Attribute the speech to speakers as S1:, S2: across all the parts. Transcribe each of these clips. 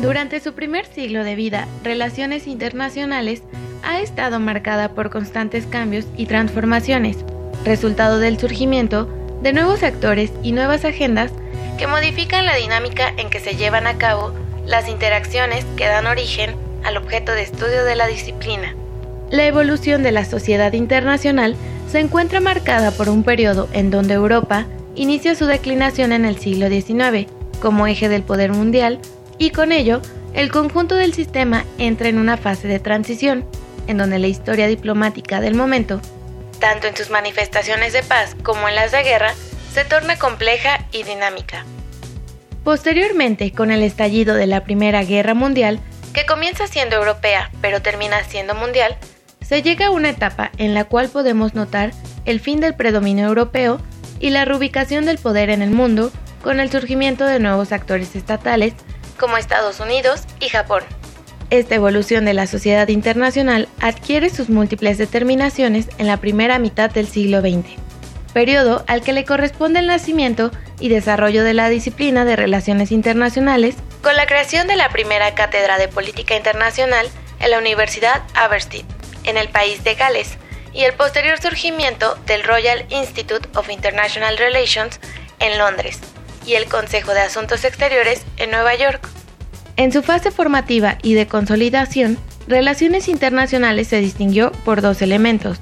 S1: Durante su primer siglo de vida, Relaciones Internacionales ha estado marcada por constantes cambios y transformaciones, resultado del surgimiento de nuevos actores y nuevas agendas que modifican la dinámica en que se llevan a cabo las interacciones que dan origen al objeto de estudio de la disciplina. La evolución de la sociedad internacional se encuentra marcada por un periodo en donde Europa inicia su declinación en el siglo XIX como eje del poder mundial y con ello el conjunto del sistema entra en una fase de transición, en donde la historia diplomática del momento, tanto en sus manifestaciones de paz como en las de guerra, se torna compleja y dinámica. Posteriormente, con el estallido de la Primera Guerra Mundial, que comienza siendo europea pero termina siendo mundial, se llega a una etapa en la cual podemos notar el fin del predominio europeo y la reubicación del poder en el mundo con el surgimiento de nuevos actores estatales como Estados Unidos y Japón. Esta evolución de la sociedad internacional adquiere sus múltiples determinaciones en la primera mitad del siglo XX, periodo al que le corresponde el nacimiento y desarrollo de la disciplina de relaciones internacionales con la creación de la primera cátedra de política internacional en la Universidad Aberystwyth, en el país de Gales, y el posterior surgimiento del Royal Institute of International Relations en Londres, y el Consejo de Asuntos Exteriores en Nueva York. En su fase formativa y de consolidación, Relaciones Internacionales se distinguió por dos elementos.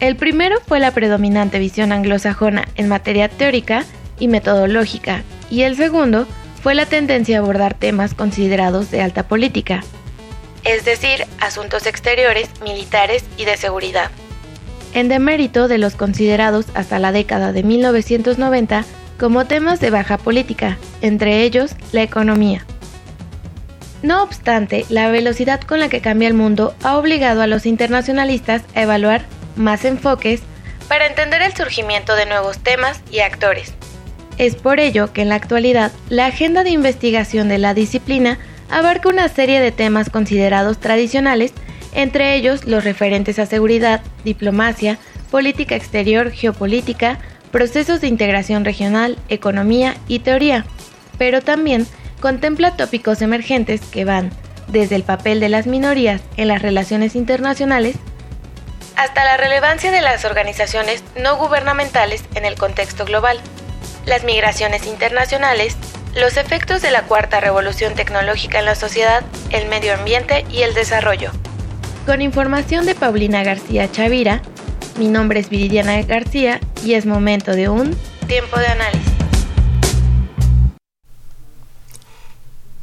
S1: El primero fue la predominante visión anglosajona en materia teórica y metodológica, y el segundo fue la tendencia a abordar temas considerados de alta política, es decir, asuntos exteriores, militares y de seguridad. En demérito de los considerados hasta la década de 1990 como temas de baja política, entre ellos la economía. No obstante, la velocidad con la que cambia el mundo ha obligado a los internacionalistas a evaluar más enfoques para entender el surgimiento de nuevos temas y actores. Es por ello que en la actualidad la agenda de investigación de la disciplina abarca una serie de temas considerados tradicionales, entre ellos los referentes a seguridad, diplomacia, política exterior, geopolítica, procesos de integración regional, economía y teoría, pero también contempla tópicos emergentes que van desde el papel de las minorías en las relaciones internacionales hasta la relevancia de las organizaciones no gubernamentales en el contexto global, las migraciones internacionales, los efectos de la cuarta revolución tecnológica en la sociedad, el medio ambiente y el desarrollo. Con información de Paulina García Chavira, mi nombre es Viridiana García y es momento de un tiempo de análisis.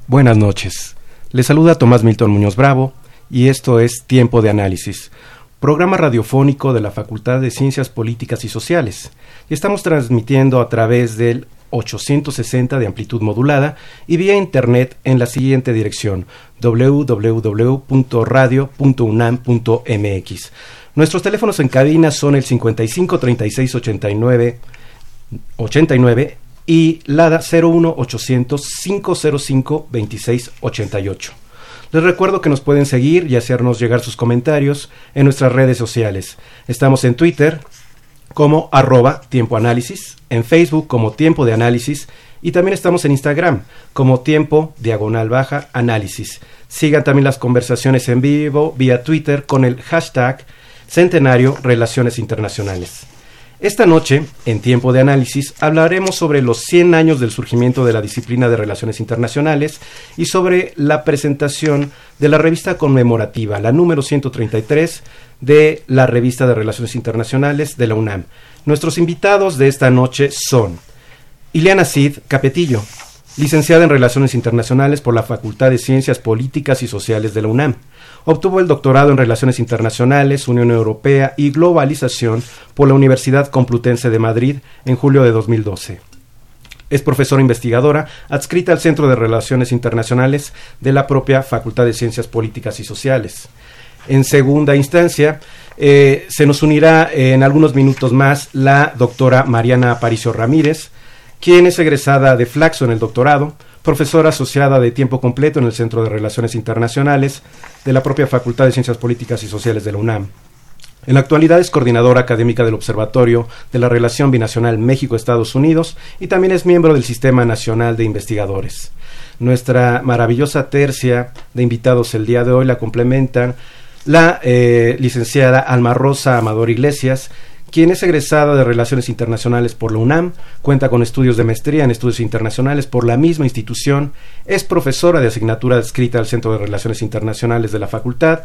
S2: Buenas noches. Les saluda Tomás Milton Muñoz Bravo y esto es Tiempo de Análisis, programa radiofónico de la Facultad de Ciencias Políticas y Sociales. Estamos transmitiendo a través del 860 de amplitud modulada y vía internet en la siguiente dirección www.radio.unam.mx. Nuestros teléfonos en cabina son el 55 36 89 89 y LADA 01 800 505 26 88. Les recuerdo que nos pueden seguir y hacernos llegar sus comentarios en nuestras redes sociales. Estamos en Twitter como arroba tiempo análisis, en Facebook como tiempo de análisis y también estamos en Instagram como tiempo diagonal baja análisis. Sigan también las conversaciones en vivo vía Twitter con el hashtag Centenario Relaciones Internacionales. Esta noche, en tiempo de análisis, hablaremos sobre los 100 años del surgimiento de la disciplina de Relaciones Internacionales y sobre la presentación de la revista conmemorativa, la número 133 de la revista de Relaciones Internacionales de la UNAM. Nuestros invitados de esta noche son Ileana Cid Capetillo, licenciada en Relaciones Internacionales por la Facultad de Ciencias Políticas y Sociales de la UNAM. Obtuvo el doctorado en Relaciones Internacionales, Unión Europea y Globalización por la Universidad Complutense de Madrid en julio de 2012. Es profesora investigadora adscrita al Centro de Relaciones Internacionales de la propia Facultad de Ciencias Políticas y Sociales. En segunda instancia, eh, se nos unirá en algunos minutos más la doctora Mariana Aparicio Ramírez, quien es egresada de Flaxo en el doctorado, profesora asociada de tiempo completo en el Centro de Relaciones Internacionales de la propia Facultad de Ciencias Políticas y Sociales de la UNAM. En la actualidad es coordinadora académica del Observatorio de la Relación Binacional México-Estados Unidos y también es miembro del Sistema Nacional de Investigadores. Nuestra maravillosa tercia de invitados el día de hoy la complementan la eh, licenciada Alma Rosa Amador Iglesias, quien es egresada de Relaciones Internacionales por la UNAM, cuenta con estudios de maestría en estudios internacionales por la misma institución, es profesora de asignatura adscrita al Centro de Relaciones Internacionales de la Facultad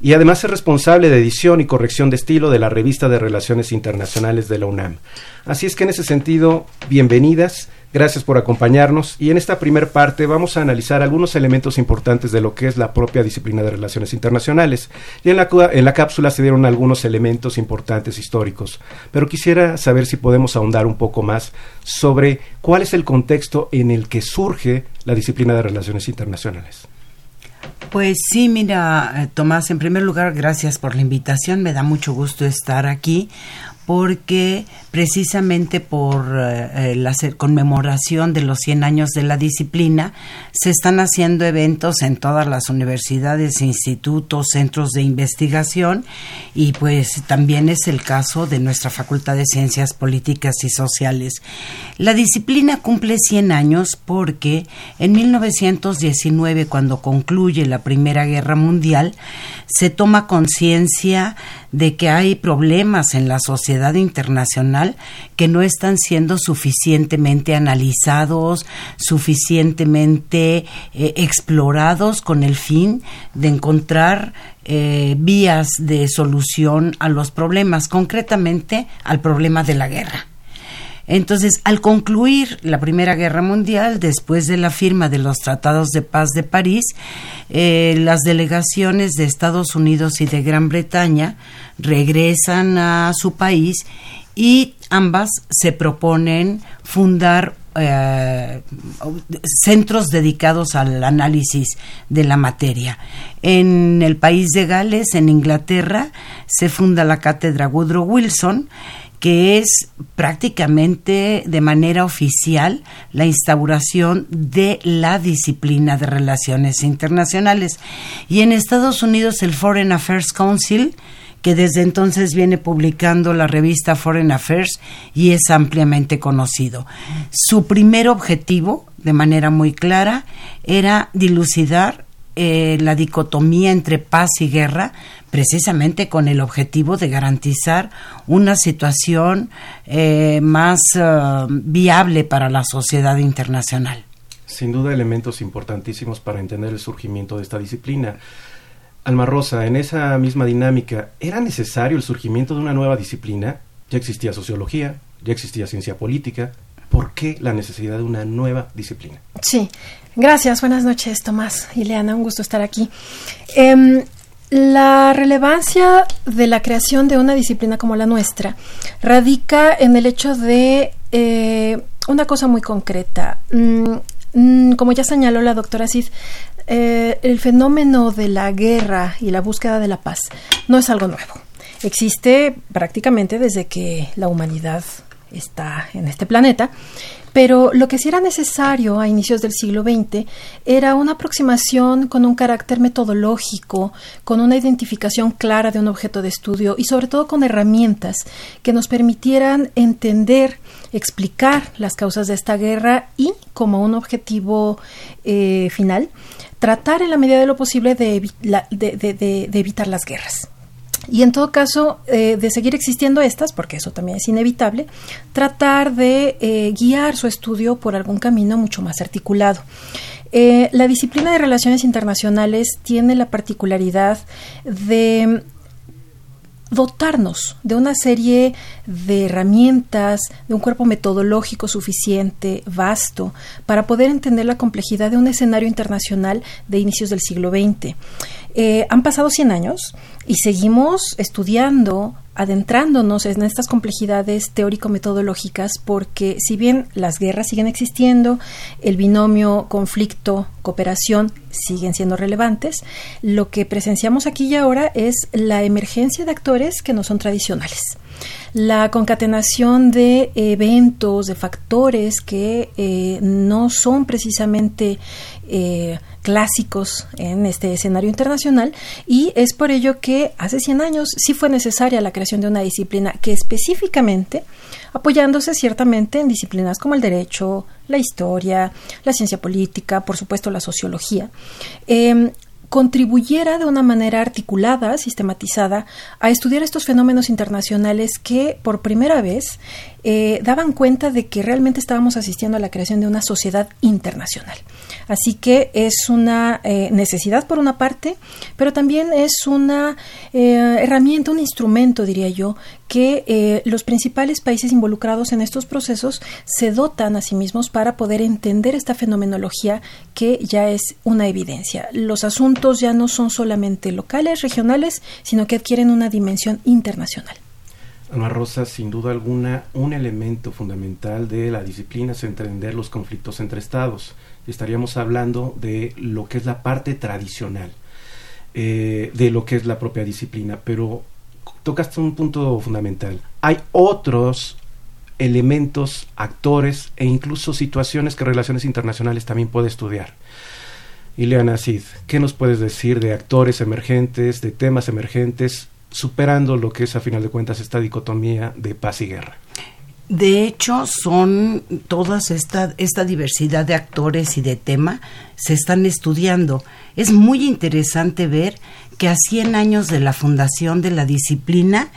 S2: y además es responsable de edición y corrección de estilo de la revista de Relaciones Internacionales de la UNAM. Así es que en ese sentido, bienvenidas. Gracias por acompañarnos y en esta primera parte vamos a analizar algunos elementos importantes de lo que es la propia disciplina de relaciones internacionales. Y en la, en la cápsula se dieron algunos elementos importantes históricos, pero quisiera saber si podemos ahondar un poco más sobre cuál es el contexto en el que surge la disciplina de relaciones internacionales.
S3: Pues sí, mira, eh, Tomás, en primer lugar, gracias por la invitación. Me da mucho gusto estar aquí porque precisamente por eh, la conmemoración de los 100 años de la disciplina se están haciendo eventos en todas las universidades, institutos, centros de investigación y pues también es el caso de nuestra Facultad de Ciencias Políticas y Sociales. La disciplina cumple 100 años porque en 1919, cuando concluye la Primera Guerra Mundial, se toma conciencia de que hay problemas en la sociedad internacional que no están siendo suficientemente analizados, suficientemente eh, explorados con el fin de encontrar eh, vías de solución a los problemas, concretamente al problema de la guerra. Entonces, al concluir la Primera Guerra Mundial, después de la firma de los Tratados de Paz de París, eh, las delegaciones de Estados Unidos y de Gran Bretaña regresan a su país y ambas se proponen fundar eh, centros dedicados al análisis de la materia. En el país de Gales, en Inglaterra, se funda la cátedra Woodrow Wilson que es prácticamente de manera oficial la instauración de la disciplina de relaciones internacionales. Y en Estados Unidos el Foreign Affairs Council, que desde entonces viene publicando la revista Foreign Affairs y es ampliamente conocido. Su primer objetivo, de manera muy clara, era dilucidar eh, la dicotomía entre paz y guerra, precisamente con el objetivo de garantizar una situación eh, más eh, viable para la sociedad internacional.
S2: Sin duda elementos importantísimos para entender el surgimiento de esta disciplina. Alma Rosa, en esa misma dinámica, ¿era necesario el surgimiento de una nueva disciplina? Ya existía sociología, ya existía ciencia política. ¿Por qué la necesidad de una nueva disciplina?
S4: Sí, gracias. Buenas noches, Tomás y Leana. Un gusto estar aquí. Em, la relevancia de la creación de una disciplina como la nuestra radica en el hecho de eh, una cosa muy concreta. Mm, como ya señaló la doctora Cid, eh, el fenómeno de la guerra y la búsqueda de la paz no es algo nuevo. Existe prácticamente desde que la humanidad está en este planeta pero lo que sí era necesario a inicios del siglo XX era una aproximación con un carácter metodológico, con una identificación clara de un objeto de estudio y sobre todo con herramientas que nos permitieran entender, explicar las causas de esta guerra y, como un objetivo eh, final, tratar en la medida de lo posible de, de evitar las guerras. Y en todo caso, eh, de seguir existiendo estas, porque eso también es inevitable, tratar de eh, guiar su estudio por algún camino mucho más articulado. Eh, la disciplina de relaciones internacionales tiene la particularidad de dotarnos de una serie de herramientas, de un cuerpo metodológico suficiente, vasto, para poder entender la complejidad de un escenario internacional de inicios del siglo XX. Eh, han pasado 100 años y seguimos estudiando, adentrándonos en estas complejidades teórico-metodológicas porque si bien las guerras siguen existiendo, el binomio conflicto-cooperación siguen siendo relevantes, lo que presenciamos aquí y ahora es la emergencia de actores que no son tradicionales. La concatenación de eventos, de factores que eh, no son precisamente eh, clásicos en este escenario internacional y es por ello que hace 100 años sí fue necesaria la creación de una disciplina que específicamente, apoyándose ciertamente en disciplinas como el derecho, la historia, la ciencia política, por supuesto la sociología, em, contribuyera de una manera articulada, sistematizada, a estudiar estos fenómenos internacionales que por primera vez eh, daban cuenta de que realmente estábamos asistiendo a la creación de una sociedad internacional. Así que es una eh, necesidad por una parte, pero también es una eh, herramienta, un instrumento, diría yo, que eh, los principales países involucrados en estos procesos se dotan a sí mismos para poder entender esta fenomenología que ya es una evidencia. Los asuntos ya no son solamente locales, regionales, sino que adquieren una dimensión internacional.
S2: Alma Rosa, sin duda alguna, un elemento fundamental de la disciplina es entender los conflictos entre estados estaríamos hablando de lo que es la parte tradicional eh, de lo que es la propia disciplina, pero tocaste un punto fundamental. Hay otros elementos, actores e incluso situaciones que Relaciones Internacionales también puede estudiar. Ileana Cid, ¿qué nos puedes decir de actores emergentes, de temas emergentes, superando lo que es a final de cuentas esta dicotomía de paz y guerra?
S3: De hecho, son todas esta, esta diversidad de actores y de tema se están estudiando. Es muy interesante ver que a 100 años de la fundación de la disciplina,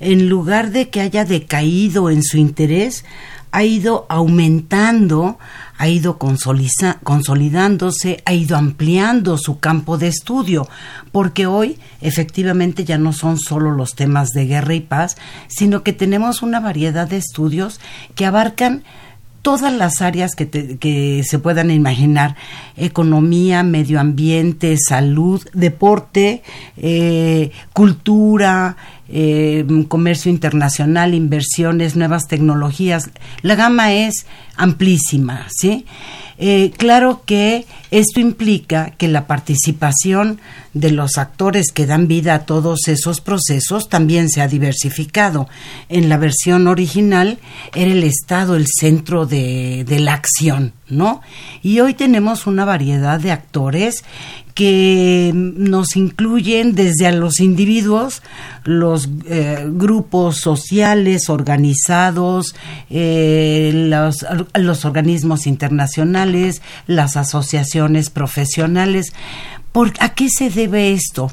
S3: en lugar de que haya decaído en su interés, ha ido aumentando ha ido consolidándose, ha ido ampliando su campo de estudio, porque hoy efectivamente ya no son solo los temas de guerra y paz, sino que tenemos una variedad de estudios que abarcan todas las áreas que, que, se puedan imaginar, economía, medio ambiente, salud, deporte, eh, cultura, eh, comercio internacional, inversiones, nuevas tecnologías. La gama es amplísima, ¿sí? Eh, claro que esto implica que la participación de los actores que dan vida a todos esos procesos también se ha diversificado. En la versión original era el Estado el centro de, de la acción, ¿no? Y hoy tenemos una variedad de actores que nos incluyen desde a los individuos, los eh, grupos sociales organizados, eh, los, los organismos internacionales, las asociaciones profesionales. ¿Por, ¿A qué se debe esto?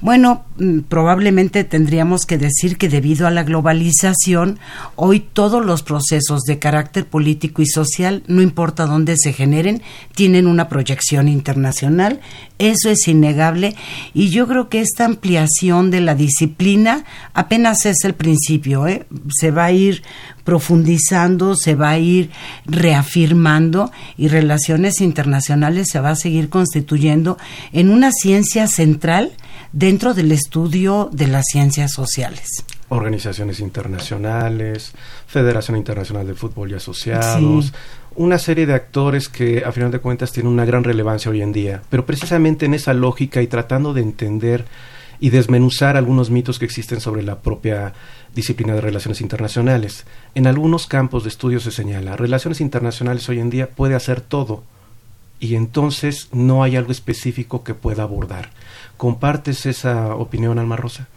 S3: Bueno, mm, probablemente tendríamos que decir que debido a la globalización, hoy todos los procesos de carácter político y social, no importa dónde se generen, tienen una proyección internacional. Eso es innegable y yo creo que esta ampliación de la disciplina apenas es el principio. ¿eh? Se va a ir profundizando, se va a ir reafirmando y relaciones internacionales se va a seguir constituyendo en una ciencia central dentro del estudio de las ciencias sociales.
S2: Organizaciones internacionales, Federación Internacional de Fútbol y Asociados, una serie de actores que a final de cuentas tienen una gran relevancia hoy en día, pero precisamente en esa lógica y tratando de entender y desmenuzar algunos mitos que existen sobre la propia disciplina de relaciones internacionales. En algunos campos de estudio se señala, relaciones internacionales hoy en día puede hacer todo y entonces no hay algo específico que pueda abordar. ¿Compartes esa opinión, Alma Rosa?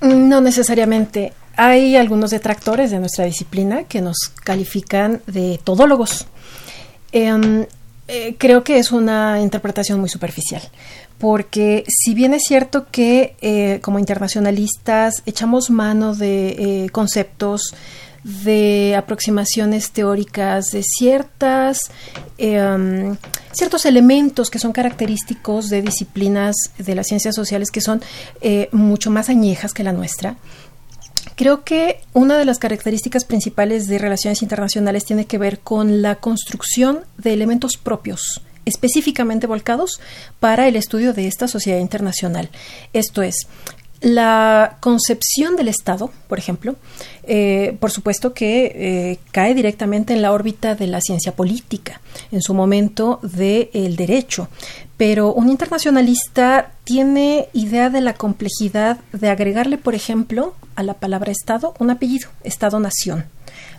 S4: No necesariamente. Hay algunos detractores de nuestra disciplina que nos califican de todólogos. Em, eh, creo que es una interpretación muy superficial, porque si bien es cierto que eh, como internacionalistas echamos mano de eh, conceptos, de aproximaciones teóricas, de ciertas, em, ciertos elementos que son característicos de disciplinas de las ciencias sociales que son eh, mucho más añejas que la nuestra. Creo que una de las características principales de relaciones internacionales tiene que ver con la construcción de elementos propios específicamente volcados para el estudio de esta sociedad internacional. Esto es, la concepción del Estado, por ejemplo, eh, por supuesto que eh, cae directamente en la órbita de la ciencia política, en su momento del derecho, pero un internacionalista tiene idea de la complejidad de agregarle, por ejemplo, a la palabra Estado un apellido, Estado-nación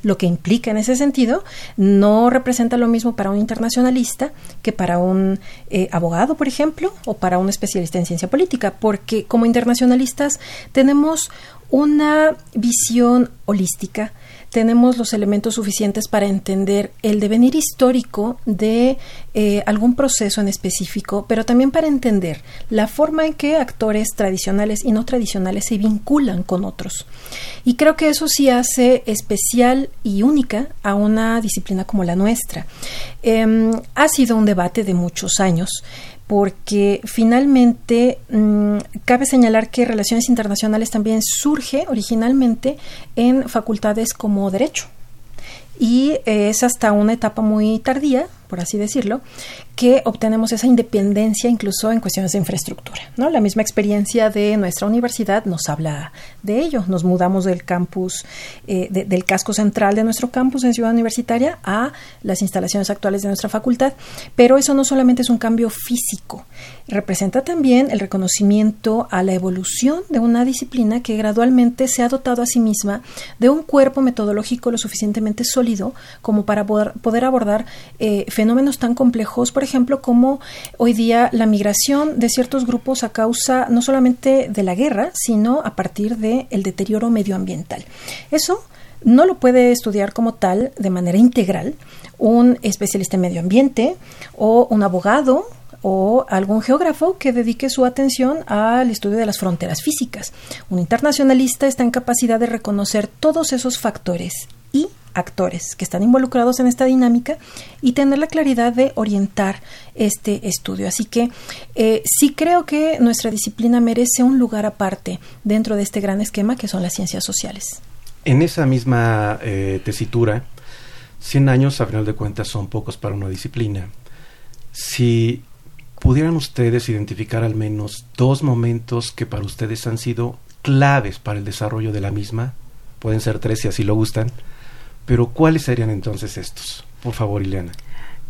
S4: lo que implica en ese sentido no representa lo mismo para un internacionalista que para un eh, abogado, por ejemplo, o para un especialista en ciencia política, porque como internacionalistas tenemos una visión holística tenemos los elementos suficientes para entender el devenir histórico de eh, algún proceso en específico, pero también para entender la forma en que actores tradicionales y no tradicionales se vinculan con otros. Y creo que eso sí hace especial y única a una disciplina como la nuestra. Em, ha sido un debate de muchos años porque finalmente mm, cabe señalar que Relaciones Internacionales también surge originalmente en facultades como Derecho. Y es hasta una etapa muy tardía, por así decirlo, que obtenemos esa independencia incluso en cuestiones de infraestructura. ¿no? La misma experiencia de nuestra universidad nos habla de ello. Nos mudamos del campus, eh, del casco central de nuestro campus en Ciudad Universitaria a las instalaciones actuales de nuestra facultad. Pero eso no solamente es un cambio físico, representa también el reconocimiento a la evolución de una disciplina que gradualmente se ha dotado a sí misma de un cuerpo metodológico lo suficientemente sólido como para poder, abordar eh, fenómenos tan complejos, por ejemplo, como hoy día la migración de ciertos grupos a causa no solamente de la guerra, sino a partir del el deterioro medioambiental. Eso no lo puede estudiar como tal de manera integral un especialista en medio ambiente o un abogado o algún geógrafo que dedique su atención al estudio de las fronteras físicas. Un internacionalista está en capacidad de reconocer todos esos factores y actores que están involucrados en esta dinámica y tener la claridad de orientar este estudio. Así que eh, sí creo que nuestra disciplina merece un lugar aparte dentro de este gran esquema que son las ciencias sociales.
S2: En esa misma eh, tesitura, 100 años a final de cuentas son pocos para una disciplina. Si pudieran ustedes identificar al menos dos momentos que para ustedes han sido claves para el desarrollo de la misma, pueden ser tres si así lo gustan, pero ¿cuáles serían entonces estos? Por favor, Ileana.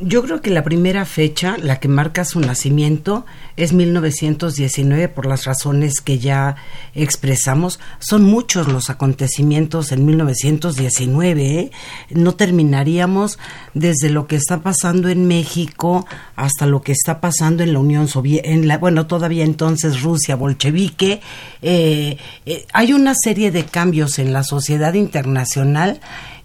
S3: Yo creo que la primera fecha, la que marca su nacimiento, es 1919 por las razones que ya expresamos. Son muchos los acontecimientos en 1919. ¿eh? No terminaríamos desde lo que está pasando en México hasta lo que está pasando en la Unión Soviética, bueno, todavía entonces Rusia bolchevique. Eh, eh, hay una serie de cambios en la sociedad internacional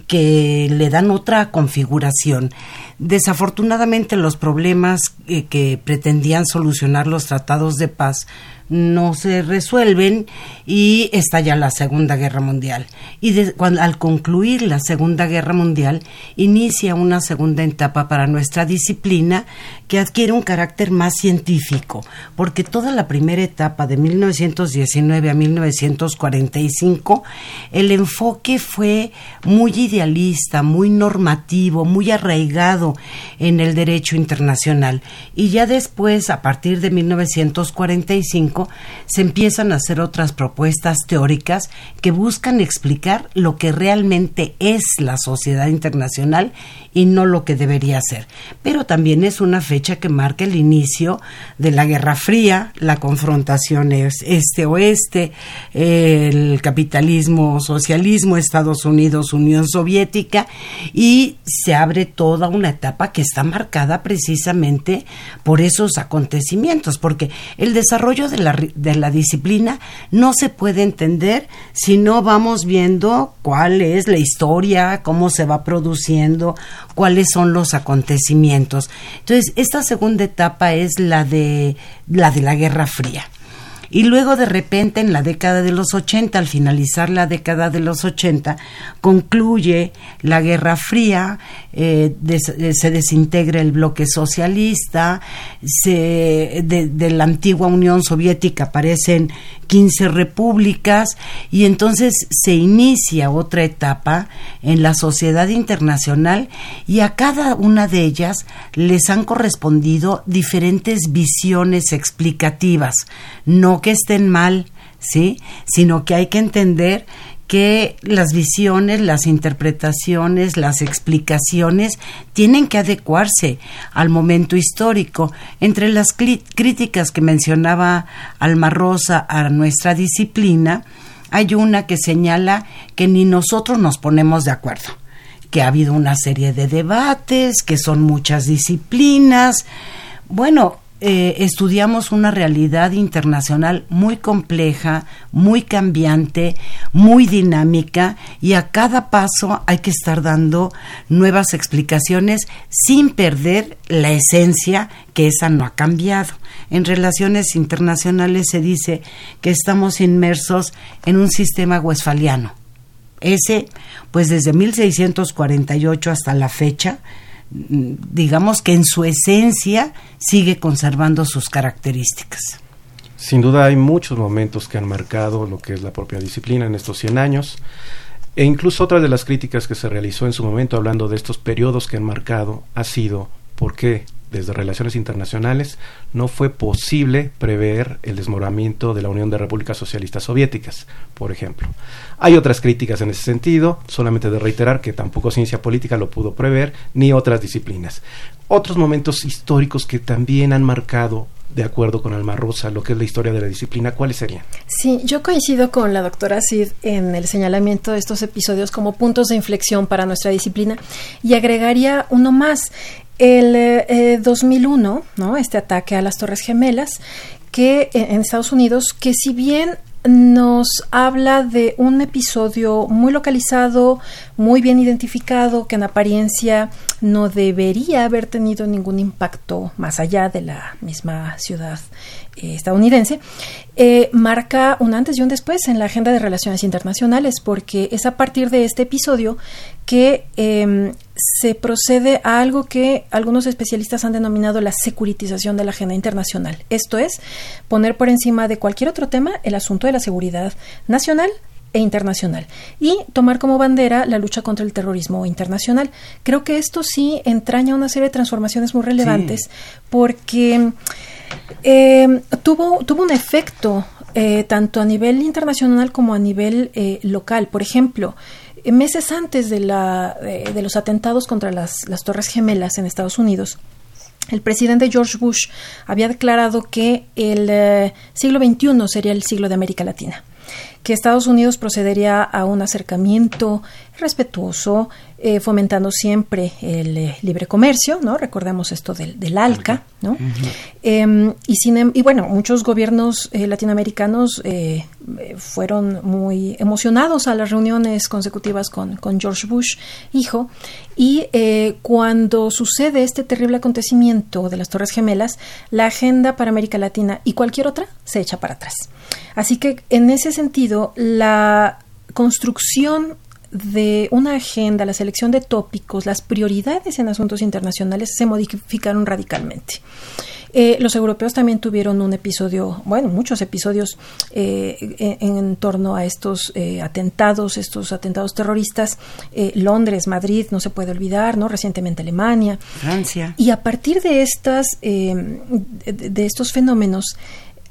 S3: que le dan otra configuración. Desafortunadamente los problemas eh, que pretendían solucionar los tratados de paz no se resuelven y estalla la Segunda Guerra Mundial. Y al concluir la Segunda Guerra Mundial, inicia una segunda etapa para nuestra disciplina que adquiere un carácter más científico, porque toda la primera etapa de 1919 a 1945, el enfoque fue muy idealista, muy normativo, muy arraigado en el derecho internacional. Y ya después, a partir de 1945, se empiezan a hacer otras propuestas teóricas que buscan explicar lo que realmente es la sociedad internacional y no lo que debería ser. Pero también es una fecha que marca el inicio de la Guerra Fría, la confrontación este-oeste, el capitalismo, socialismo, Estados Unidos, Unión Soviética, y se abre toda una etapa que está marcada precisamente por esos acontecimientos, porque el desarrollo de la, de la disciplina no se puede entender si no vamos viendo cuál es la historia, cómo se va produciendo, cuáles son los acontecimientos. Entonces, esta segunda etapa es la de la de la Guerra Fría. Y luego de repente en la década de los 80, al finalizar la década de los 80, concluye la Guerra Fría, eh, eh, se desintegra el bloque socialista, se, de, la antigua Unión Soviética aparecen 15 repúblicas y entonces se inicia otra etapa en la sociedad internacional y a cada una de ellas les han correspondido diferentes visiones explicativas, no que estén mal, ¿sí? Sino que hay que entender que las visiones, las interpretaciones, las explicaciones tienen que adecuarse al momento histórico. Entre las críticas que mencionaba Alma Rosa a nuestra disciplina, hay una que señala que ni nosotros nos ponemos de acuerdo, que ha habido una serie de debates, que son muchas disciplinas. Bueno, eh, estudiamos una realidad internacional muy compleja, muy cambiante, muy dinámica y a cada paso hay que estar dando nuevas explicaciones sin perder la esencia que esa no ha cambiado. En relaciones internacionales se dice que estamos inmersos en un sistema westfaliano. Ese, pues desde 1648 hasta la fecha, digamos que en su esencia sigue conservando sus características.
S2: Sin duda hay muchos momentos que han marcado lo que es la propia disciplina en estos 100 años. E incluso otra de las críticas que se realizó en su momento hablando de estos periodos que han marcado ha sido por qué desde relaciones internacionales no fue posible prever el desmoronamiento de la Unión de Repúblicas Socialistas Soviéticas, por ejemplo. Hay otras críticas en ese sentido, solamente de reiterar que tampoco ciencia política lo pudo prever, ni otras disciplinas. Otros momentos históricos que también han marcado de acuerdo con Alma Rosa, lo que es la historia de la disciplina, ¿cuáles serían?
S4: Sí, yo coincido con la doctora Cid en el señalamiento de estos episodios como puntos de inflexión para nuestra disciplina y agregaría uno más el 2001, eh, ¿no? Este ataque a las Torres Gemelas, que eh, en Estados Unidos, que si bien nos habla de un episodio muy localizado, muy bien identificado, que en apariencia no debería haber tenido ningún impacto más allá de la misma ciudad eh, estadounidense, eh, marca un antes y un después en la agenda de relaciones internacionales, porque es a partir de este episodio que em, se procede a algo que algunos especialistas han denominado la securitización de la agenda internacional. Esto es, poner por encima de cualquier otro tema el asunto de la seguridad nacional e internacional y tomar como bandera la lucha contra el terrorismo internacional. Creo que esto sí entraña una serie de transformaciones muy relevantes porque eh, tuvo, tuvo un efecto eh, tanto a nivel internacional como a nivel eh, local. Por ejemplo, meses antes de, la, de los atentados contra las, las Torres Gemelas en Estados Unidos, el presidente George Bush había declarado que el siglo XXI sería el siglo de América Latina que Estados Unidos procedería a un acercamiento respetuoso, eh, fomentando siempre el eh, libre comercio, ¿no? Recordemos esto del, del ALCA, ¿no? Em, y, sin, em, y bueno, muchos gobiernos eh, latinoamericanos fueron muy emocionados a las reuniones consecutivas con, con George Bush, hijo, y cuando sucede este terrible acontecimiento de las Torres Gemelas, la agenda para América Latina y cualquier otra se echa para atrás. Así que en ese sentido, la construcción de una agenda, la selección de tópicos, las prioridades en asuntos internacionales se modificaron radicalmente. Eh, los europeos también tuvieron un episodio, bueno, muchos episodios eh, en, torno a estos eh, atentados, estos atentados terroristas. Londres, Madrid, no se puede olvidar, ¿no? Recientemente Alemania.
S3: Francia.
S4: Y a partir de estas, de estos fenómenos,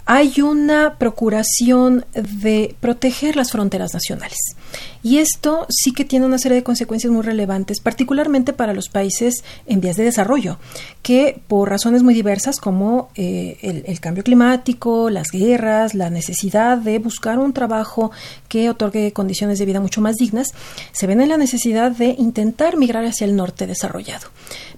S4: hay una procuración de proteger las fronteras nacionales Y esto sí que tiene una serie de consecuencias muy relevantes, particularmente para los países en vías de desarrollo, que por razones muy diversas como eh, el, el cambio climático, las guerras, la necesidad de buscar un trabajo que otorgue condiciones de vida mucho más dignas, se ven en la necesidad de intentar migrar hacia el norte desarrollado.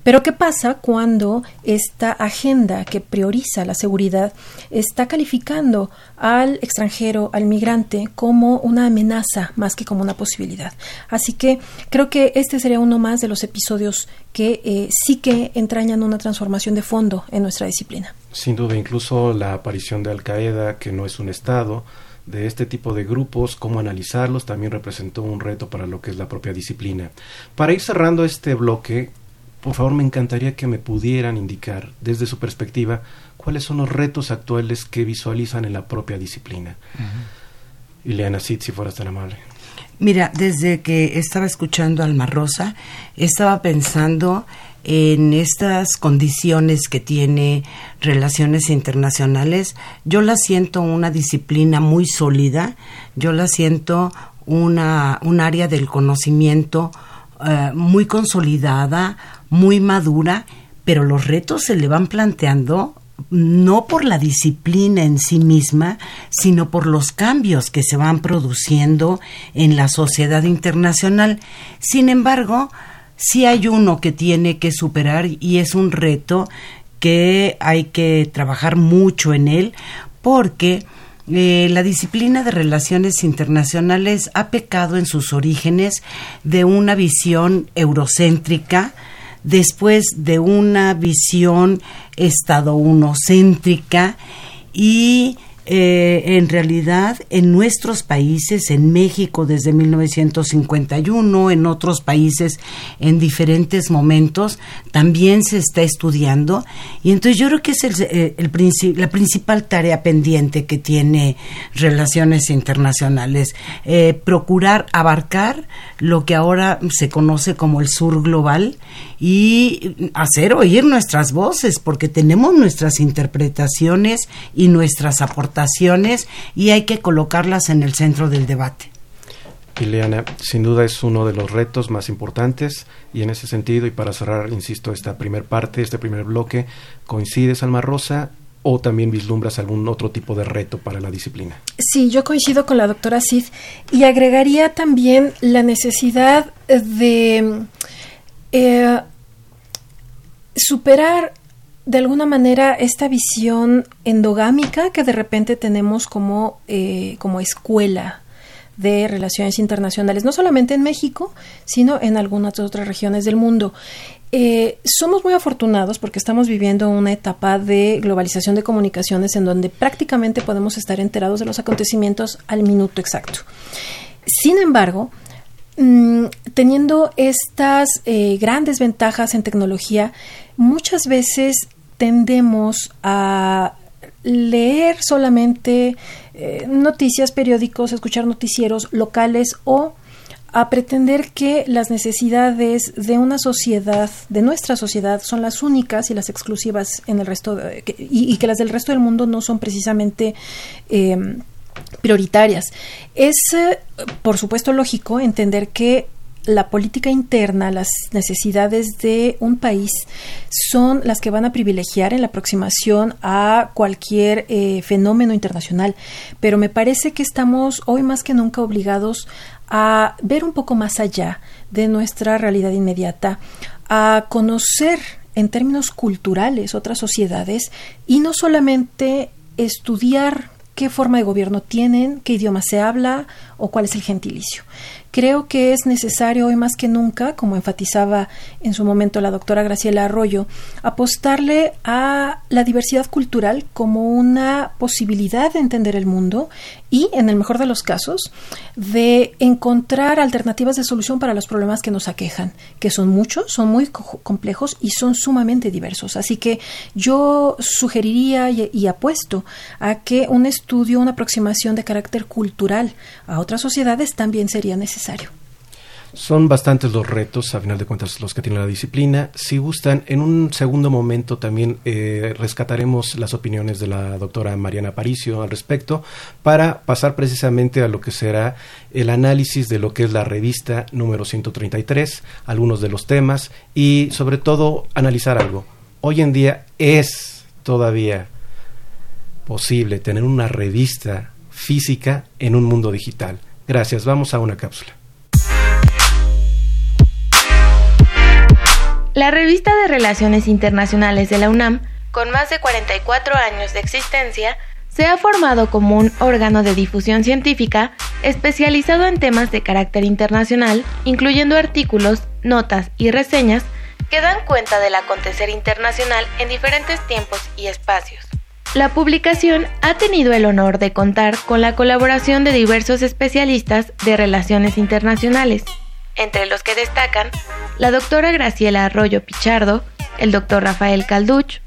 S4: Pero ¿qué pasa cuando esta agenda que prioriza la seguridad está calificando al extranjero, al migrante, como una amenaza más que como una posibilidad? Así que creo que este sería uno más de los episodios que eh, sí que entrañan una transformación de fondo en nuestra disciplina.
S2: Sin duda, incluso la aparición de Al Qaeda, que no es un Estado, de este tipo de grupos, cómo analizarlos, también representó un reto para lo que es la propia disciplina. Para ir cerrando este bloque, por favor, me encantaría que me pudieran indicar, desde su perspectiva, cuáles son los retos actuales que visualizan en la propia disciplina. Ileana Cid, si fueras tan amable.
S3: Mira, desde que estaba escuchando a Alma Rosa, estaba pensando en estas condiciones que tiene relaciones internacionales. Yo la siento una disciplina muy sólida, yo la siento una, un área del conocimiento eh, muy consolidada, muy madura, pero los retos se le van planteando no por la disciplina en sí misma, sino por los cambios que se van produciendo en la sociedad internacional. Sin embargo, sí hay uno que tiene que superar y es un reto que hay que trabajar mucho en él porque eh, la disciplina de relaciones internacionales ha pecado en sus orígenes de una visión eurocéntrica, después de una visión estadounocéntrica y eh, en realidad en nuestros países, en México desde 1951, en otros países en diferentes momentos, también se está estudiando. Y entonces yo creo que es el, eh, el, la principal tarea pendiente que tiene Relaciones Internacionales, eh, procurar abarcar lo que ahora se conoce como el sur global y hacer oír nuestras voces, porque tenemos nuestras interpretaciones y nuestras aportaciones y hay que colocarlas en el centro del debate.
S2: Ileana, sin duda es uno de los retos más importantes y en ese sentido, y para cerrar, insisto, esta primer parte, este primer bloque, ¿coincides, Alma Rosa, o también vislumbras algún otro tipo de reto para la disciplina?
S4: Sí, yo coincido con la doctora Cid y agregaría también la necesidad de eh, superar de alguna manera esta visión endogámica que de repente tenemos como, eh, como escuela de relaciones internacionales, no solamente en México, sino en algunas otras regiones del mundo. Eh, somos muy afortunados porque estamos viviendo una etapa de globalización de comunicaciones en donde prácticamente podemos estar enterados de los acontecimientos al minuto exacto. Sin embargo, mm, teniendo estas eh, grandes ventajas en tecnología, muchas veces tendemos a leer solamente eh, noticias, periódicos, escuchar noticieros locales o a pretender que las necesidades de una sociedad, de nuestra sociedad, son las únicas y las exclusivas en el resto y, que las del resto del mundo no son precisamente em, prioritarias. Es, eh, por supuesto, lógico entender que la política interna, las necesidades de un país son las que van a privilegiar en la aproximación a cualquier eh, fenómeno internacional. Pero me parece que estamos hoy más que nunca obligados a ver un poco más allá de nuestra realidad inmediata, a conocer en términos culturales otras sociedades y no solamente estudiar qué forma de gobierno tienen, qué idioma se habla o cuál es el gentilicio. Creo que es necesario hoy más que nunca, como enfatizaba en su momento la doctora Graciela Arroyo, apostarle a la diversidad cultural como una posibilidad de entender el mundo y, en el mejor de los casos, de encontrar alternativas de solución para los problemas que nos aquejan, que son muchos, son muy complejos y son sumamente diversos. Así que yo sugeriría y, y apuesto a que un estudio, una aproximación de carácter cultural a otras sociedades también sería necesario.
S2: Son bastantes los retos, a final de cuentas, los que tiene la disciplina. Si gustan, en un segundo momento también eh, rescataremos las opiniones de la doctora Mariana Paricio al respecto, para pasar precisamente a lo que será el análisis de lo que es la revista número 133, algunos de los temas y sobre todo analizar algo. Hoy en día es todavía posible tener una revista física en un mundo digital. Gracias, vamos a una cápsula.
S1: La revista de Relaciones Internacionales de la UNAM, con más de 44 años de existencia, se ha formado como un órgano de difusión científica especializado en temas de carácter internacional, incluyendo artículos, notas y reseñas que dan cuenta del acontecer internacional en diferentes tiempos y espacios. La publicación ha tenido el honor de contar con la colaboración de diversos especialistas de relaciones internacionales, entre los que destacan la doctora Graciela Arroyo Pichardo, el doctor Rafael Calduch,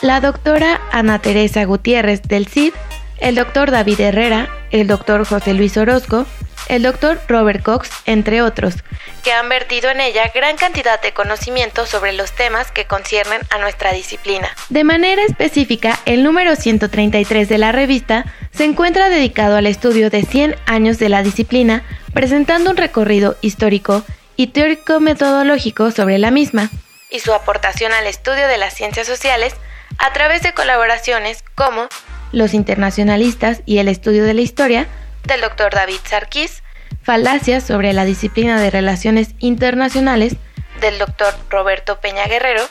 S1: la doctora Ana Teresa Gutiérrez del CID, el doctor David Herrera, el doctor José Luis Orozco, el doctor Robert Cox, entre otros, que han vertido en ella gran cantidad de conocimiento sobre los temas que conciernen a nuestra disciplina. De manera específica, el número 133 de la revista se encuentra dedicado al estudio de 100 años de la disciplina, presentando un recorrido histórico y teórico-metodológico sobre la misma, y su aportación al estudio de las ciencias sociales a través de colaboraciones como los internacionalistas y el estudio de la historia, del doctor David Sarkis, Falacias sobre la disciplina de relaciones internacionales del doctor Roberto Peña Guerrero,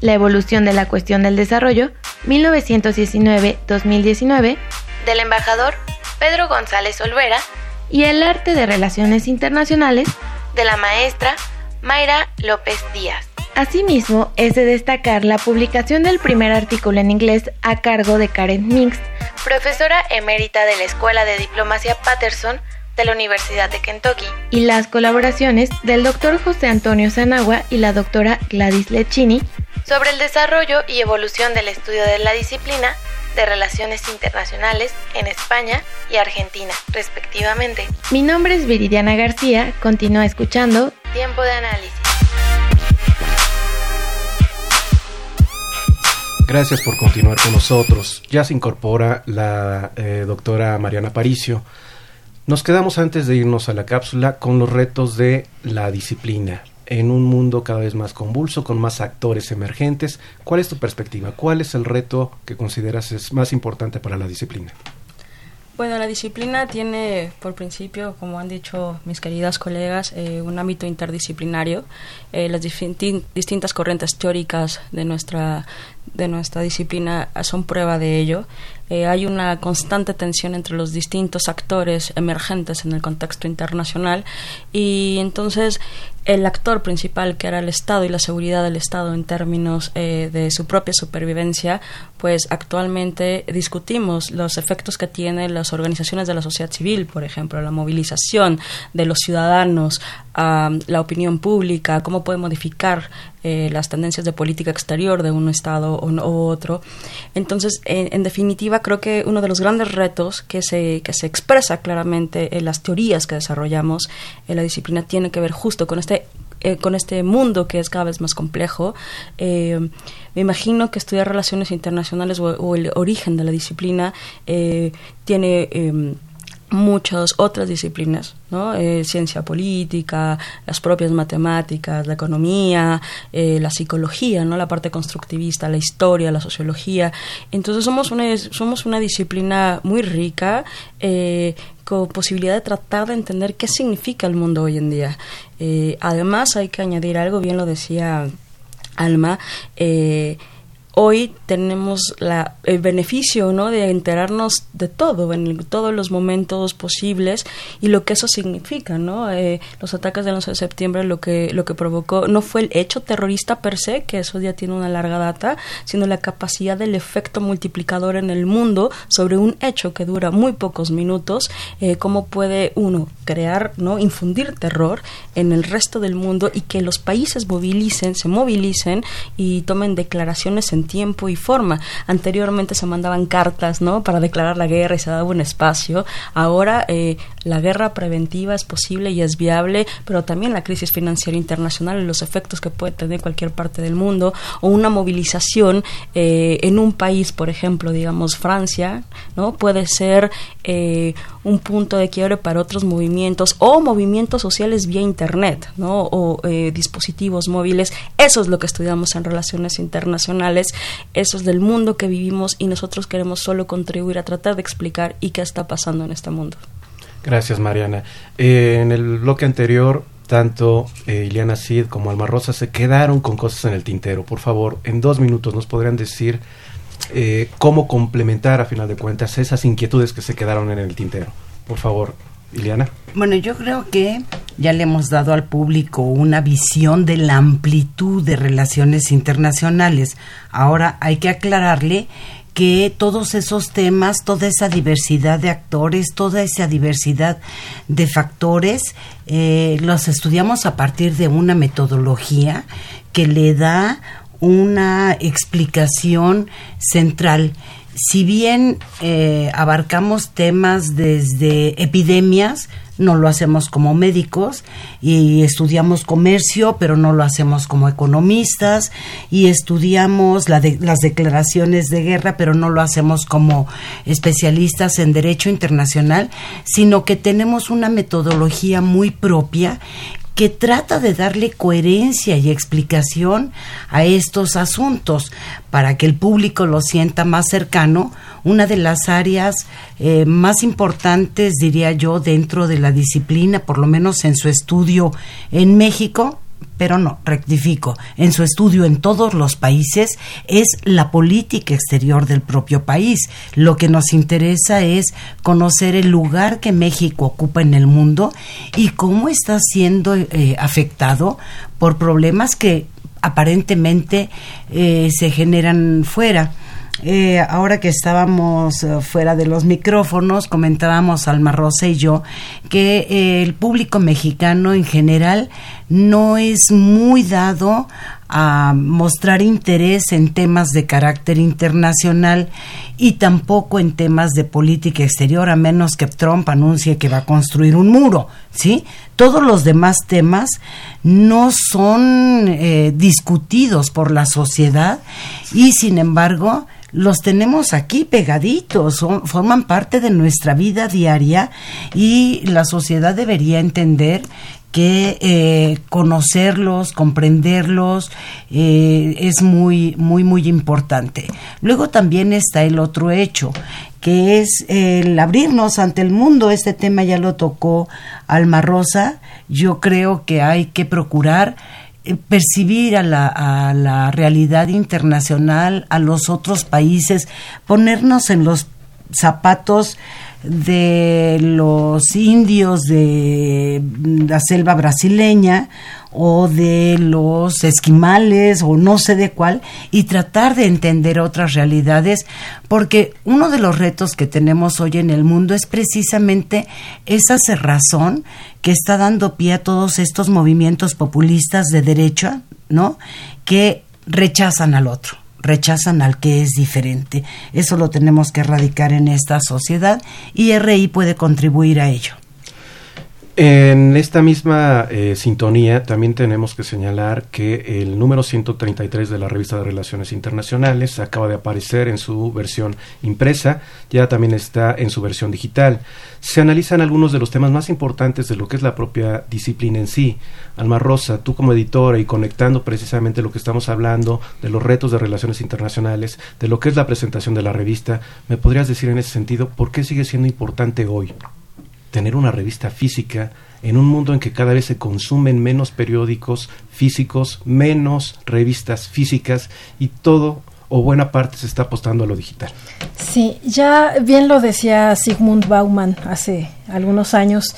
S1: La evolución de la cuestión del desarrollo, 1919-2019, del embajador Pedro González Olvera y El arte de relaciones internacionales de la maestra Mayra López Díaz. Asimismo, es de destacar la publicación del primer artículo en inglés a cargo de Karen Minx, profesora emérita de la Escuela de Diplomacia Patterson de la Universidad de Kentucky, y las colaboraciones del doctor José Antonio Zanagua y la doctora Gladys Lechini sobre el desarrollo y evolución del estudio de la disciplina de Relaciones Internacionales en España y Argentina, respectivamente. Mi nombre es Viridiana García, continúa escuchando Tiempo de Análisis.
S2: Gracias por continuar con nosotros. Ya se incorpora la eh, doctora Mariana Paricio. Nos quedamos antes de irnos a la cápsula con los retos de la disciplina. En un mundo cada vez más convulso, con más actores emergentes, ¿cuál es tu perspectiva? ¿Cuál es el reto que consideras es más importante para la disciplina?
S5: Bueno, la disciplina tiene por principio, como han dicho mis queridas colegas, eh, un ámbito interdisciplinario. Eh, las distintas corrientes teóricas de nuestra, de nuestra disciplina son prueba de ello. Eh, hay una constante tensión entre los distintos actores emergentes en el contexto internacional y entonces el actor principal, que era el Estado y la seguridad del Estado en términos eh, de su propia supervivencia, pues actualmente discutimos los efectos que tienen las organizaciones de la sociedad civil, por ejemplo, la movilización de los ciudadanos, la opinión pública, cómo puede modificar eh, las tendencias de política exterior de un Estado o, otro. Entonces, en, definitiva, creo que uno de los grandes retos que se, que se expresa claramente en las teorías que desarrollamos en la disciplina tiene que ver justo con este eh, con este mundo que es cada vez más complejo. Eh, me imagino que estudiar relaciones internacionales o, el origen de la disciplina tiene em, muchas otras disciplinas, ¿no? Eh, ciencia política, las propias matemáticas, la economía, eh, la psicología, ¿no? La parte constructivista, la historia, la sociología. Entonces somos una, somos una disciplina muy rica eh, con posibilidad de tratar de entender qué significa el mundo hoy en día. además hay que añadir algo, bien lo decía Alma, hoy tenemos la, el beneficio ¿no? de enterarnos de todo, en todos los momentos posibles y lo que eso significa. ¿no? Eh, los ataques del 11 de septiembre lo que, lo que provocó no fue el hecho terrorista per se, que eso ya tiene una larga data, sino la capacidad del efecto multiplicador en el mundo sobre un hecho que dura muy pocos minutos, eh, cómo puede uno crear, ¿no? infundir terror en el resto del mundo y que los países movilicen, se movilicen y tomen declaraciones en tiempo y forma. Anteriormente se mandaban cartas, ¿no? Para declarar la guerra y se daba un espacio. Ahora eh, la guerra preventiva es posible y es viable, pero también la crisis financiera internacional y los efectos que puede tener cualquier parte del mundo o una movilización eh, en un país, por ejemplo, digamos Francia, ¿no? Puede ser eh, un punto de quiebre para otros movimientos o movimientos sociales vía internet, ¿no? O eh, dispositivos móviles. Eso es lo que estudiamos en relaciones internacionales. Eso es del mundo que vivimos y nosotros queremos solo contribuir a tratar de explicar y qué está pasando en este mundo.
S2: Gracias, Mariana. Eh, en el bloque anterior, tanto eh, Ileana Cid como Alma Rosa se quedaron con cosas en el tintero. Por favor, en dos minutos nos podrían decir eh, cómo complementar, a final de cuentas, esas inquietudes que se quedaron en el tintero. Por favor, Ileana.
S3: Bueno, yo creo que ya le hemos dado al público una visión de la amplitud de relaciones internacionales. Ahora hay que aclararle que todos esos temas, toda esa diversidad de actores, toda esa diversidad de factores, eh, los estudiamos a partir de una metodología que le da una explicación central. Si bien eh, abarcamos temas desde epidemias, no lo hacemos como médicos y estudiamos comercio, pero no lo hacemos como economistas y estudiamos las declaraciones de guerra, pero no lo hacemos como especialistas en derecho internacional, sino que tenemos una metodología muy propia que trata de darle coherencia y explicación a estos asuntos para que el público lo sienta más cercano. Una de las áreas eh, más importantes, diría yo, dentro de la disciplina, por lo menos en su estudio en México, pero no, rectifico, en su estudio en todos los países es la política exterior del propio país. Lo que nos interesa es conocer el lugar que México ocupa en el mundo y cómo está siendo eh, afectado por problemas que aparentemente eh, se generan fuera. Eh, ahora que estábamos eh, fuera de los micrófonos, comentábamos Alma Rosa y yo que eh, el público mexicano en general no es muy dado a mostrar interés en temas de carácter internacional y tampoco en temas de política exterior, a menos que Trump anuncie que va a construir un muro, ¿sí? Todos los demás temas no son discutidos por la sociedad y, sin embargo, los tenemos aquí pegaditos, forman parte de nuestra vida diaria y la sociedad debería entender que eh, conocerlos, comprenderlos eh, es muy, muy, muy importante. Luego también está el otro hecho, que es el abrirnos ante el mundo. Este tema ya lo tocó Alma Rosa. Yo creo que hay que procurar percibir a la, a la realidad internacional, a los otros países, ponernos en los zapatos de los indios de la selva brasileña o de los esquimales o no sé de cuál y tratar de entender otras realidades porque uno de los retos que tenemos hoy en el mundo es precisamente esa cerrazón que está dando pie a todos estos movimientos populistas de derecha, ¿no? que rechazan al otro rechazan al que es diferente. Eso lo tenemos que erradicar en esta sociedad y RI puede contribuir a ello.
S2: En esta misma eh, sintonía también tenemos que señalar que el número 133 de la revista de Relaciones Internacionales acaba de aparecer en su versión impresa, ya también está en su versión digital. Se analizan algunos de los temas más importantes de lo que es la propia disciplina en sí. Alma Rosa, tú como editora y conectando precisamente lo que estamos hablando de los retos de relaciones internacionales, de lo que es la presentación de la revista, ¿me podrías decir en ese sentido por qué sigue siendo importante hoy? Tener una revista física en un mundo en que cada vez se consumen menos periódicos físicos, menos revistas físicas y todo o buena parte se está apostando a lo digital.
S4: Sí, ya bien lo decía Sigmund Bauman hace algunos años,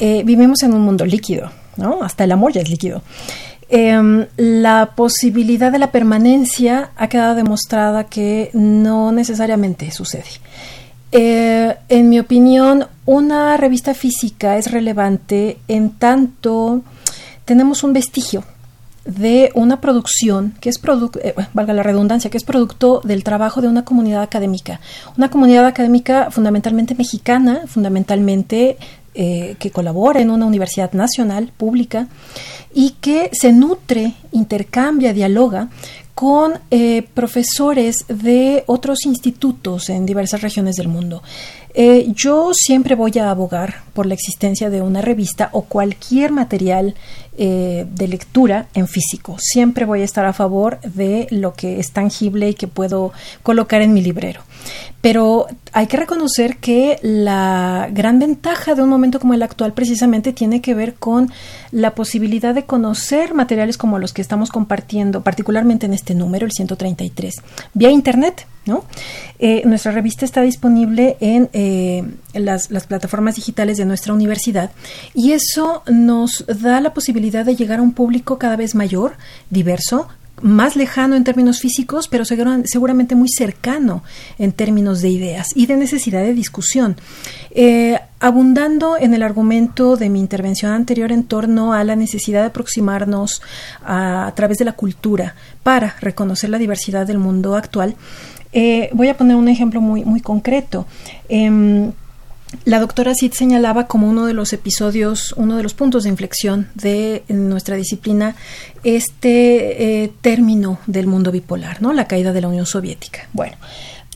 S4: eh, vivimos en un mundo líquido, ¿no? Hasta el amor ya es líquido. Em, la posibilidad de la permanencia ha quedado demostrada que no necesariamente sucede. Eh, en mi opinión, una revista física es relevante en tanto tenemos un vestigio de una producción que es producto, eh, valga la redundancia, que es producto del trabajo de una comunidad académica. Una comunidad académica fundamentalmente mexicana, fundamentalmente eh, que colabora en una universidad nacional pública y que se nutre, intercambia, dialoga con eh, profesores de otros institutos en diversas regiones del mundo. Eh, yo siempre voy a abogar por la existencia de una revista o cualquier material eh, de lectura en físico. Siempre voy a estar a favor de lo que es tangible y que puedo colocar en mi librero. Pero hay que reconocer que la gran ventaja de un momento como el actual precisamente tiene que ver con la posibilidad de conocer materiales como los que estamos compartiendo, particularmente en este número, el 133, vía Internet. ¿no? Eh, nuestra revista está disponible en eh, las, las, plataformas digitales de nuestra universidad y eso nos da la posibilidad de llegar a un público cada vez mayor, diverso, más lejano en términos físicos, pero seguramente muy cercano en términos de ideas y de necesidad de discusión. Eh, abundando en el argumento de mi intervención anterior en torno a la necesidad de aproximarnos a, través de la cultura para reconocer la diversidad del mundo actual, eh, voy a poner un ejemplo muy, muy concreto. Em, la doctora Sid señalaba como uno de los episodios, uno de los puntos de inflexión de nuestra disciplina, este eh, término del mundo bipolar, ¿no? La caída de la Unión Soviética. Bueno,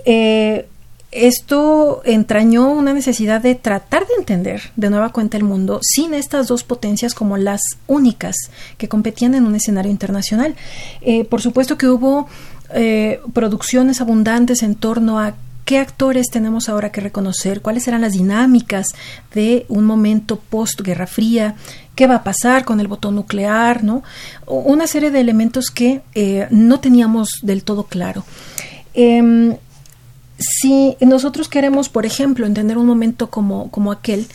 S4: eh, esto entrañó una necesidad de tratar de entender de nueva cuenta el mundo sin estas dos potencias como las únicas que competían en un escenario internacional. Eh, por supuesto que hubo producciones abundantes en torno a qué actores tenemos ahora que reconocer, cuáles serán las dinámicas de un momento post-Guerra Fría, qué va a pasar con el botón nuclear, ¿no? Una serie de elementos que eh, no teníamos del todo claro. Em, si nosotros queremos, por ejemplo, entender un momento como, como aquel,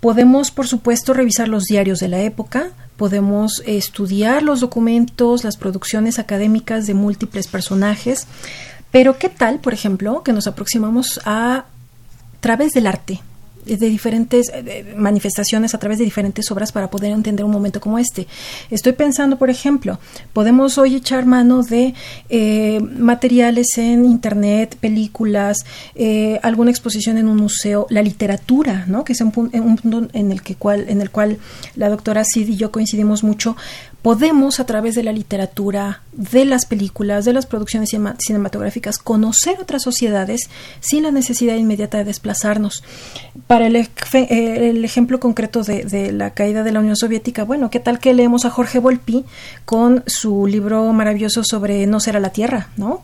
S4: podemos, por supuesto, revisar los diarios de la época, podemos estudiar los documentos, las producciones académicas de múltiples personajes, pero ¿qué tal, por ejemplo, que nos aproximamos a través del arte? de diferentes eh, manifestaciones a través de diferentes obras para poder entender un momento como este. Estoy pensando, por ejemplo, podemos hoy echar mano de eh, materiales en internet, películas, eh, alguna exposición en un museo, la literatura, ¿no? que es un, punto en el, que cual, en el cual la doctora Sid y yo coincidimos mucho, podemos a través de la literatura, de las películas, de las producciones cinematográficas, conocer otras sociedades sin la necesidad inmediata de desplazarnos. Para el, el ejemplo concreto de, la caída de la Unión Soviética, bueno, ¿qué tal que leemos a Jorge Volpi con su libro maravilloso sobre No será la Tierra, ¿no?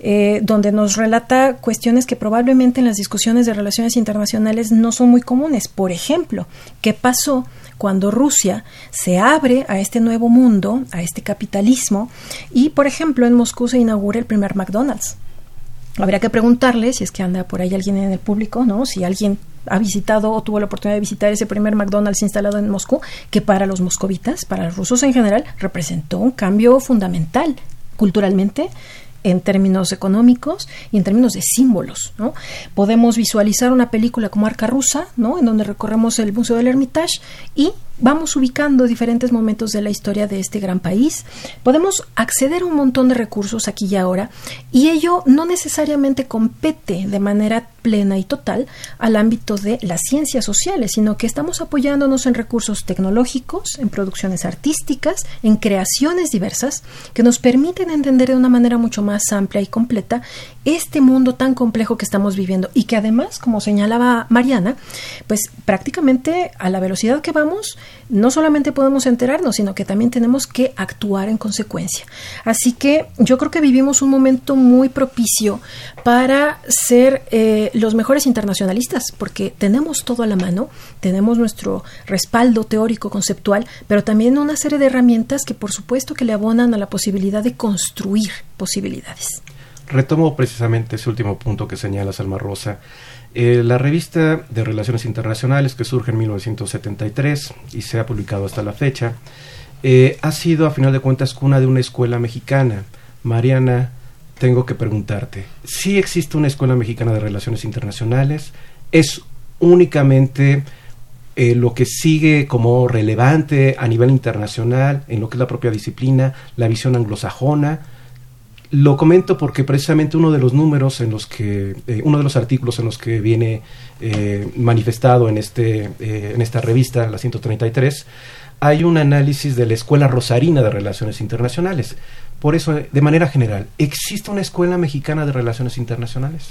S4: Eh, donde nos relata cuestiones que probablemente en las discusiones de relaciones internacionales no son muy comunes. Por ejemplo, ¿qué pasó cuando Rusia se abre a este nuevo mundo, a este capitalismo, y por ejemplo en Moscú se inaugura el primer McDonald's. Habría que preguntarle si es que anda por ahí alguien en el público, ¿no? Si alguien ha visitado o tuvo la oportunidad de visitar ese primer McDonald's instalado en Moscú, que para los moscovitas, para los rusos en general, representó un cambio fundamental culturalmente en términos económicos y en términos de símbolos. ¿no? Podemos visualizar una película como Arca Rusa, ¿no? en donde recorremos el Museo del Hermitage y vamos ubicando diferentes momentos de la historia de este gran país. Podemos acceder a un montón de recursos aquí y ahora y ello no necesariamente compete de manera plena y total al ámbito de las ciencias sociales, sino que estamos apoyándonos en recursos tecnológicos, en producciones artísticas, en creaciones diversas que nos permiten entender de una manera mucho más amplia y completa este mundo tan complejo que estamos viviendo y que además, como señalaba Mariana, pues prácticamente a la velocidad que vamos, no solamente podemos enterarnos, sino que también tenemos que actuar en consecuencia. Así que yo creo que vivimos un momento muy propicio para ser eh, los mejores internacionalistas, porque tenemos todo a la mano, tenemos nuestro respaldo teórico, conceptual, pero también una serie de herramientas que por supuesto que le abonan a la posibilidad de construir posibilidades.
S2: Retomo precisamente ese último punto que señala Salma Rosa. Eh, la revista de Relaciones Internacionales, que surge en 1973 y se ha publicado hasta la fecha, eh, ha sido, a final de cuentas, cuna de una escuela mexicana. Mariana, tengo que preguntarte, ¿sí existe una escuela mexicana de Relaciones Internacionales? ¿Es únicamente eh, lo que sigue como relevante a nivel internacional en lo que es la propia disciplina, la visión anglosajona. Lo comento porque precisamente uno de los números en los que, eh, uno de los artículos en los que viene eh, manifestado en, este, en esta revista, la 133, hay un análisis de la Escuela Rosarina de Relaciones Internacionales. Por eso, de manera general, ¿existe una escuela mexicana de relaciones internacionales?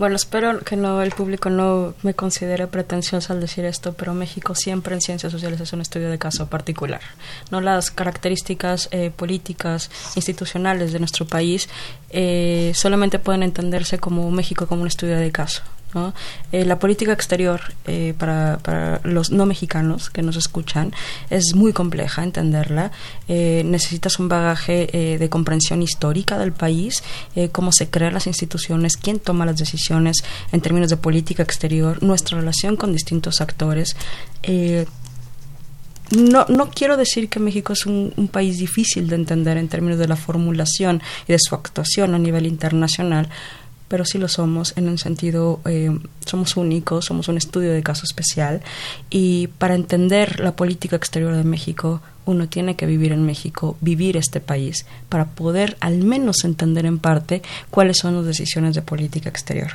S5: Bueno, espero que no el público no me considere pretencioso al decir esto, pero México siempre en ciencias sociales es un estudio de caso particular. No las características eh, políticas institucionales de nuestro país eh, solamente pueden entenderse como México como un estudio de caso. Eh, la política exterior eh, para, los no mexicanos que nos escuchan es muy compleja entenderla. Eh, necesitas un bagaje de comprensión histórica del país, cómo se crean las instituciones, quién toma las decisiones en términos de política exterior, nuestra relación con distintos actores. No, no, quiero decir que México es un, país difícil de entender en términos de la formulación y de su actuación a nivel internacional, pero sí lo somos en un sentido, eh, somos únicos, somos un estudio de caso especial y para entender la política exterior de México uno tiene que vivir en México, vivir este país, para poder al menos entender en parte cuáles son las decisiones de política exterior.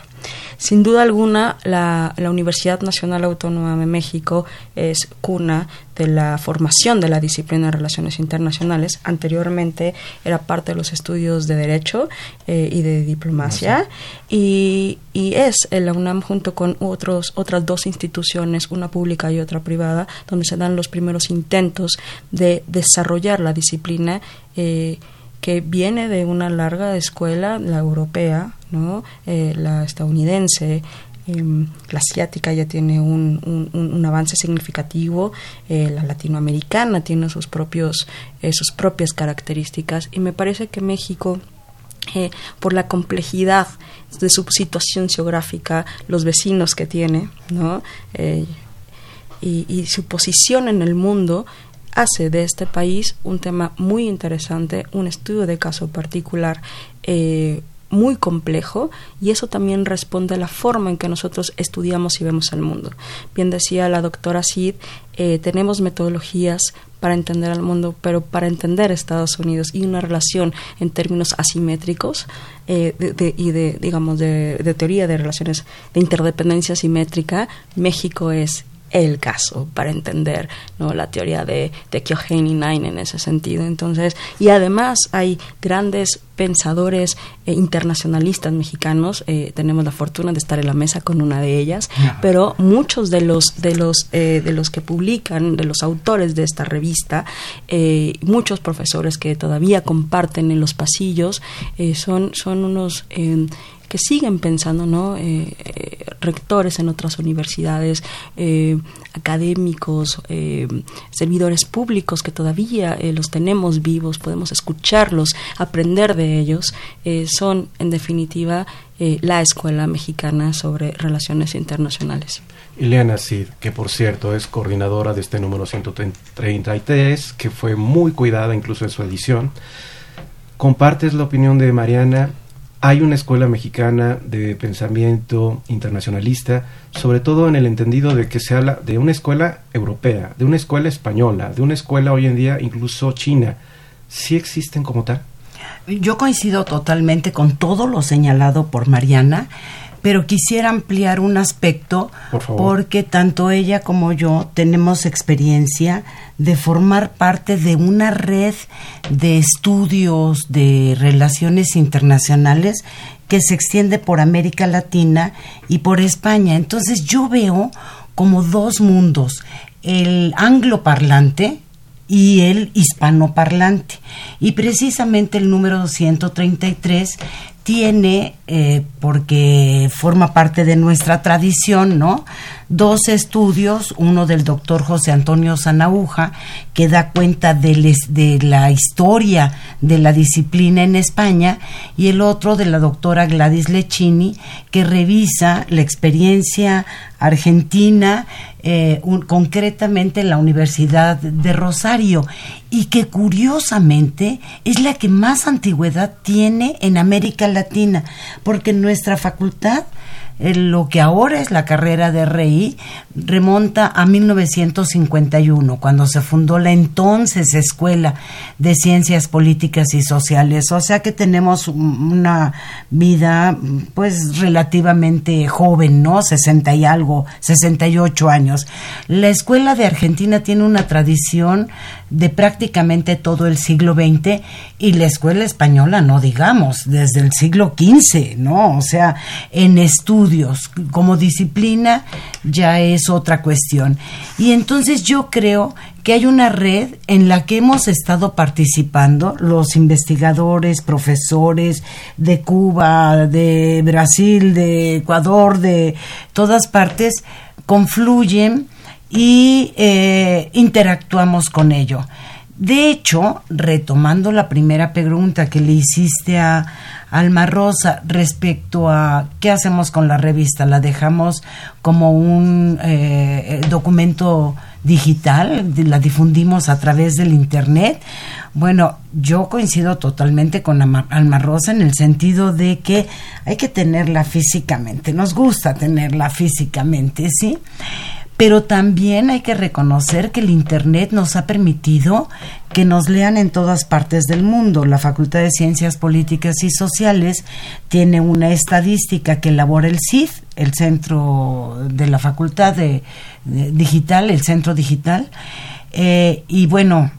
S5: Sin duda alguna, la, Universidad Nacional Autónoma de México es cuna de la formación de la disciplina de relaciones internacionales. Anteriormente era parte de los estudios de Derecho eh, y de Diplomacia y, y, es la UNAM junto con otros, otras dos instituciones, una pública y otra privada, donde se dan los primeros intentos de desarrollar la disciplina eh, que viene de una larga escuela, la europea, ¿no? Eh, la estadounidense, em, la asiática ya tiene un, un, avance significativo, eh, la latinoamericana tiene sus, propios, sus propias características y me parece que México, por la complejidad de su situación geográfica, los vecinos que tiene, ¿no? y, y, su posición en el mundo, hace de este país un tema muy interesante, un estudio de caso particular. Eh, muy complejo y eso también responde a la forma en que nosotros estudiamos y vemos el mundo. Bien decía la doctora Sid, eh, tenemos metodologías para entender al mundo, pero para entender Estados Unidos y una relación en términos asimétricos eh, y de, digamos, de, de teoría de relaciones de interdependencia asimétrica, México es el caso para entender ¿no? la teoría de, de Kyohei Nine en ese sentido. Entonces, y además hay grandes pensadores eh, internacionalistas mexicanos. Eh, tenemos la fortuna de estar en la mesa con una de ellas, pero muchos de los de los eh, de los que publican, de los autores de esta revista, muchos profesores que todavía comparten en los pasillos, son son unos que siguen pensando, ¿no? Eh, eh, rectores en otras universidades, eh, académicos, servidores públicos que todavía los tenemos vivos, podemos escucharlos, aprender de ellos, son en definitiva la escuela mexicana sobre relaciones internacionales.
S2: Ileana Cid, que por cierto es coordinadora de este número 133, que fue muy cuidada incluso en su edición. ¿Compartes la opinión de Mariana hay una escuela mexicana de pensamiento internacionalista, sobre todo en el entendido de que se habla de una escuela europea, de una escuela española, de una escuela hoy en día incluso china. ¿Sí existen como tal?
S3: Yo coincido totalmente con todo lo señalado por Mariana pero quisiera ampliar un aspecto porque tanto ella como yo tenemos experiencia de formar parte de una red de estudios de relaciones internacionales que se extiende por América Latina y por España. Entonces yo veo como dos mundos, el angloparlante, y el hispanoparlante. Y precisamente el número 233 tiene, eh, porque forma parte de nuestra tradición, ¿no? Dos estudios, uno del doctor José Antonio Zanauja, que da cuenta de, de la historia de la disciplina en España, y el otro de la doctora Gladys Lechini, que revisa la experiencia argentina, eh, concretamente en la Universidad de Rosario, y que curiosamente es la que más antigüedad tiene en América Latina, porque nuestra facultad lo que ahora es la carrera de RI remonta a 1951, cuando se fundó la entonces Escuela de Ciencias Políticas y Sociales. O sea que tenemos una vida pues relativamente joven, ¿no? 60 y algo, 68 años. La Escuela de Argentina tiene una tradición de prácticamente todo el siglo XX y la escuela española, no digamos, desde el siglo XV, ¿no? O sea, en estudios como disciplina ya es otra cuestión. Y entonces yo creo que hay una red en la que hemos estado participando los investigadores, profesores de Cuba, de Brasil, de Ecuador, de todas partes, confluyen y eh, interactuamos con ello. De hecho, retomando la primera pregunta que le hiciste a Alma Rosa respecto a qué hacemos con la revista, la dejamos como un eh, documento digital, la difundimos a través del Internet. Bueno, yo coincido totalmente con Alma Rosa en el sentido de que hay que tenerla físicamente, nos gusta tenerla físicamente, ¿sí? Pero también hay que reconocer que el Internet nos ha permitido que nos lean en todas partes del mundo. La Facultad de Ciencias Políticas y Sociales tiene una estadística que elabora el CID, el centro de la Facultad de, Digital, el centro digital. Eh, y bueno,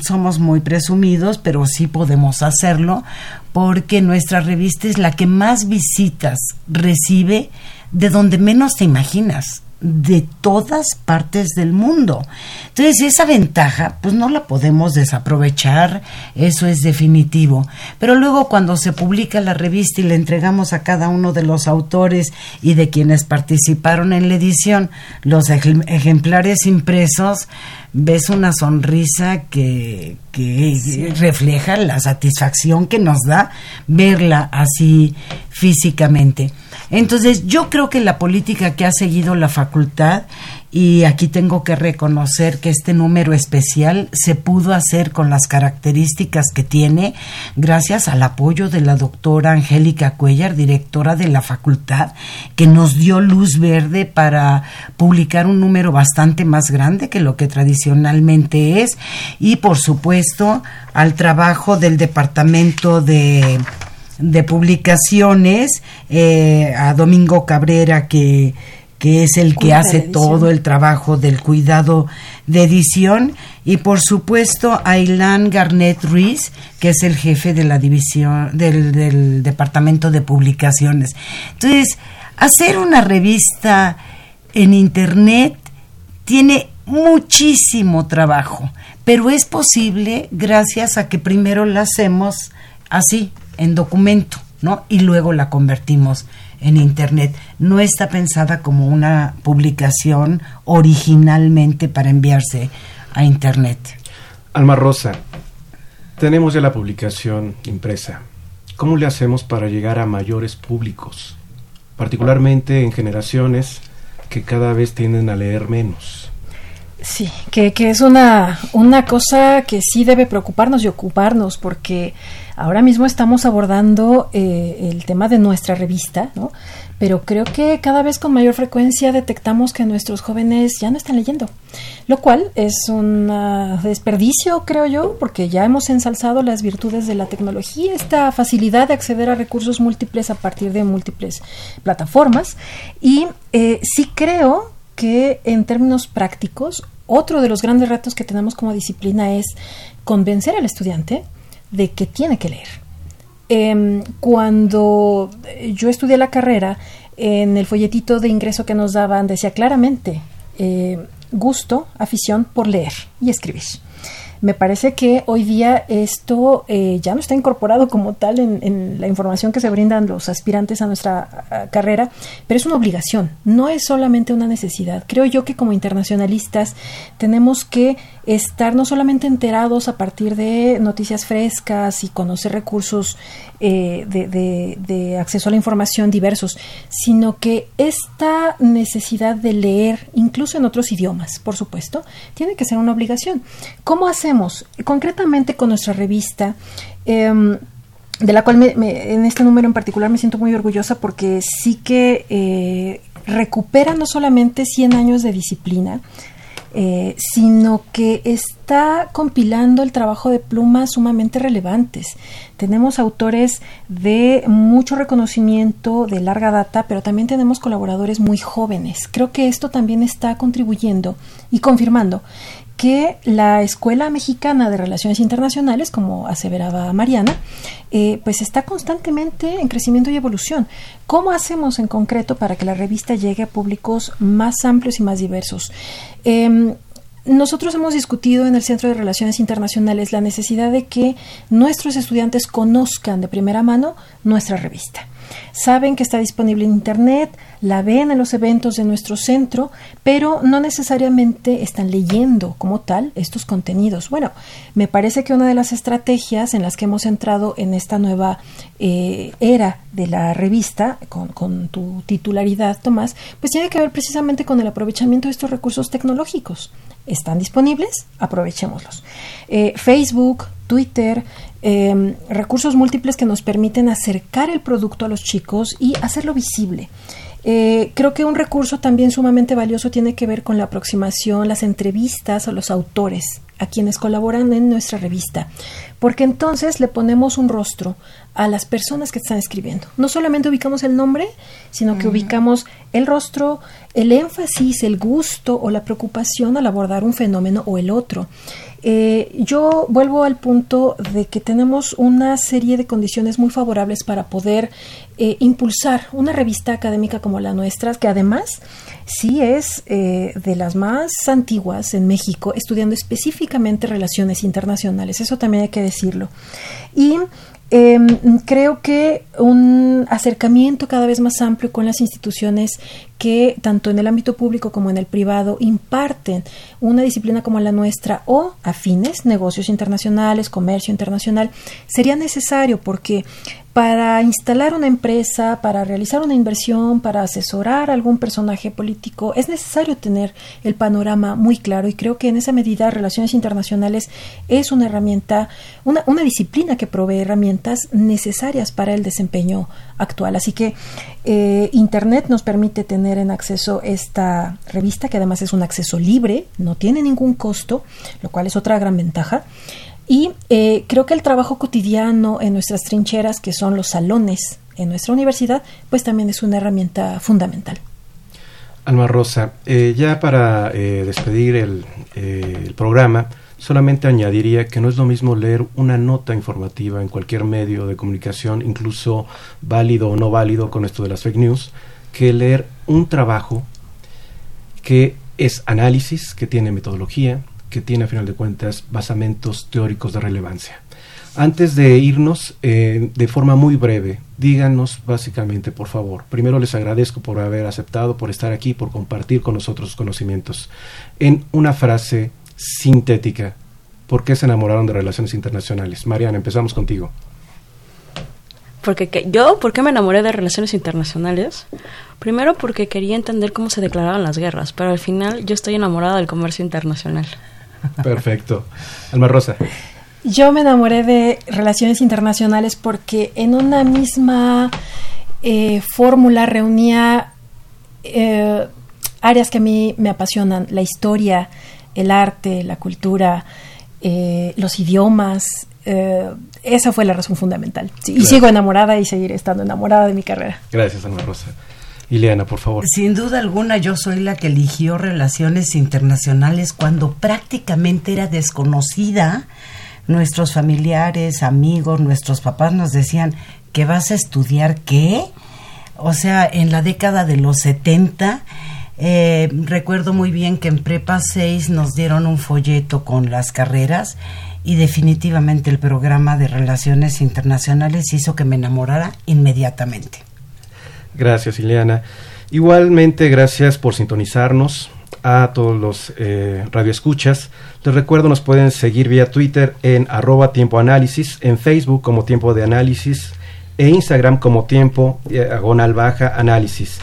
S3: somos muy presumidos, pero sí podemos hacerlo porque nuestra revista es la que más visitas recibe de donde menos te imaginas de todas partes del mundo. Entonces, esa ventaja, pues no la podemos desaprovechar, eso es definitivo. Pero luego cuando se publica la revista y le entregamos a cada uno de los autores y de quienes participaron en la edición los ejemplares impresos, ves una sonrisa que, que refleja la satisfacción que nos da verla así físicamente. Entonces, yo creo que la política que ha seguido la facultad, y aquí tengo que reconocer que este número especial se pudo hacer con las características que tiene gracias al apoyo de la doctora Angélica Cuellar, directora de la facultad, que nos dio luz verde para publicar un número bastante más grande que lo que tradicionalmente es, y por supuesto al trabajo del departamento de de publicaciones, eh, a Domingo Cabrera, que, que es el que hace todo el trabajo del cuidado de edición, y por supuesto a Ilan Garnett Ruiz, que es el jefe de la división del, del departamento de publicaciones. Entonces, hacer una revista en internet tiene muchísimo trabajo, pero es posible gracias a que primero la hacemos así, en documento, ¿no? Y luego la convertimos en Internet. No está pensada como una publicación originalmente para enviarse a Internet.
S2: Alma Rosa, tenemos ya la publicación impresa. ¿Cómo le hacemos para llegar a mayores públicos, particularmente en generaciones que cada vez tienden a leer menos?
S4: Sí, que, que es una, una cosa que sí debe preocuparnos y ocuparnos, porque ahora mismo estamos abordando eh, el tema de nuestra revista, ¿no? Pero creo que cada vez con mayor frecuencia detectamos que nuestros jóvenes ya no están leyendo, lo cual es un desperdicio, creo yo, porque ya hemos ensalzado las virtudes de la tecnología, esta facilidad de acceder a recursos múltiples a partir de múltiples plataformas. Y eh, sí creo que en términos prácticos otro de los grandes retos que tenemos como disciplina es convencer al estudiante de que tiene que leer. Em, cuando yo estudié la carrera, en el folletito de ingreso que nos daban decía claramente eh, gusto, afición por leer y escribir. Me parece que hoy día esto eh, ya no está incorporado como tal en, la información que se brindan los aspirantes a nuestra carrera, pero es una obligación, no es solamente una necesidad. Creo yo que como internacionalistas tenemos que estar no solamente enterados a partir de noticias frescas y conocer recursos eh, de, acceso a la información diversos, sino que esta necesidad de leer, incluso en otros idiomas, por supuesto, tiene que ser una obligación. ¿Cómo hacemos? Concretamente con nuestra revista, em, de la cual en este número en particular me siento muy orgullosa porque sí que eh, recupera no solamente 100 años de disciplina, eh, sino que está compilando el trabajo de plumas sumamente relevantes. Tenemos autores de mucho reconocimiento, de larga data, pero también tenemos colaboradores muy jóvenes. Creo que esto también está contribuyendo y confirmando que la Escuela Mexicana de Relaciones Internacionales, como aseveraba Mariana, eh, pues está constantemente en crecimiento y evolución. ¿Cómo hacemos en concreto para que la revista llegue a públicos más amplios y más diversos? Em, nosotros hemos discutido en el Centro de Relaciones Internacionales la necesidad de que nuestros estudiantes conozcan de primera mano nuestra revista. Saben que está disponible en Internet, la ven en los eventos de nuestro centro, pero no necesariamente están leyendo como tal estos contenidos. Bueno, me parece que una de las estrategias en las que hemos entrado en esta nueva eh, era de la revista, con, tu titularidad, Tomás, pues tiene que ver precisamente con el aprovechamiento de estos recursos tecnológicos. Están disponibles, aprovechémoslos. Eh, Facebook, Twitter, em, recursos múltiples que nos permiten acercar el producto a los chicos y hacerlo visible. Eh, creo que un recurso también sumamente valioso tiene que ver con la aproximación, las entrevistas a los autores, a quienes colaboran en nuestra revista, porque entonces le ponemos un rostro a las personas que están escribiendo. No solamente ubicamos el nombre, sino que ubicamos el rostro, el énfasis, el gusto o la preocupación al abordar un fenómeno o el otro. Eh, yo vuelvo al punto de que tenemos una serie de condiciones muy favorables para poder eh, impulsar una revista académica como la nuestra, que además sí es eh, de las más antiguas en México, estudiando específicamente relaciones internacionales. Eso también hay que decirlo. Y Em, creo que un acercamiento cada vez más amplio con las instituciones que tanto en el ámbito público como en el privado imparten una disciplina como la nuestra o afines, negocios internacionales, comercio internacional, sería necesario porque para instalar una empresa, para realizar una inversión, para asesorar a algún personaje político, es necesario tener el panorama muy claro y creo que en esa medida relaciones internacionales es una herramienta, una, una disciplina que provee herramientas necesarias para el desempeño actual. Así que eh, Internet nos permite tener en acceso esta revista, que además es un acceso libre, no tiene ningún costo, lo cual es otra gran ventaja. Y eh, creo que el trabajo cotidiano en nuestras trincheras, que son los salones en nuestra universidad, pues también es una herramienta fundamental.
S2: Alma Rosa, eh, ya para eh, despedir el, programa, solamente añadiría que no es lo mismo leer una nota informativa en cualquier medio de comunicación, incluso válido o no válido con esto de las fake news, que leer un trabajo que es análisis, que tiene metodología, que tiene a final de cuentas basamentos teóricos de relevancia. Antes de irnos, eh, de forma muy breve, díganos básicamente, por favor. Primero les agradezco por haber aceptado, por estar aquí, por compartir con nosotros conocimientos. En una frase sintética, ¿por qué se enamoraron de relaciones internacionales? Mariana, empezamos contigo.
S5: Porque yo, ¿por qué me enamoré de relaciones internacionales? Primero porque quería entender cómo se declaraban las guerras, pero al final yo estoy enamorada del comercio internacional.
S2: Perfecto. Alma Rosa.
S4: Yo me enamoré de relaciones internacionales porque en una misma eh, fórmula reunía eh, áreas que a mí me apasionan, la historia, el arte, la cultura, eh, los idiomas. esa fue la razón fundamental. Y sigo enamorada y seguiré estando enamorada de mi carrera.
S2: Gracias, Alma Rosa. Ileana, por favor.
S3: Sin duda alguna, yo soy la que eligió relaciones internacionales cuando prácticamente era desconocida. Nuestros familiares, amigos, nuestros papás nos decían que vas a estudiar qué. O sea, en la década de los 70, eh, recuerdo muy bien que en Prepa 6 nos dieron un folleto con las carreras y definitivamente el programa de relaciones internacionales hizo que me enamorara inmediatamente.
S2: Gracias, Ileana. Igualmente, gracias por sintonizarnos a todos los eh, radioescuchas. Les recuerdo, nos pueden seguir vía Twitter en arroba tiempo análisis, en Facebook como tiempo de análisis, e Instagram como tiempo diagonal baja análisis.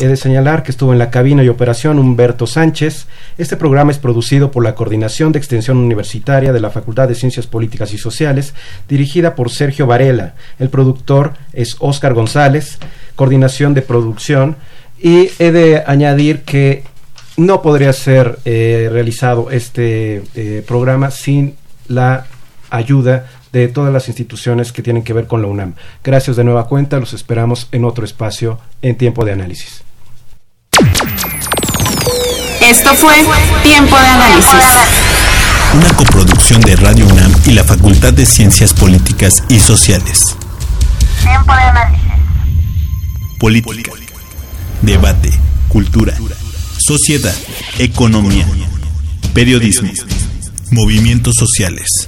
S2: He de señalar que estuvo en la cabina y operación Humberto Sánchez. Este programa es producido por la Coordinación de Extensión Universitaria de la Facultad de Ciencias Políticas y Sociales, dirigida por Sergio Varela. El productor es Óscar González, coordinación de producción. Y he de añadir que no podría ser eh, realizado este eh, programa sin la ayuda de todas las instituciones que tienen que ver con la UNAM. Gracias de nueva cuenta, los esperamos en otro espacio en tiempo de análisis.
S6: Esto fue Tiempo de Análisis.
S7: Una coproducción de Radio UNAM y la Facultad de Ciencias Políticas y Sociales.
S8: Tiempo de análisis.
S7: Política. Debate. Cultura. Sociedad. Economía. Periodismo. Movimientos sociales.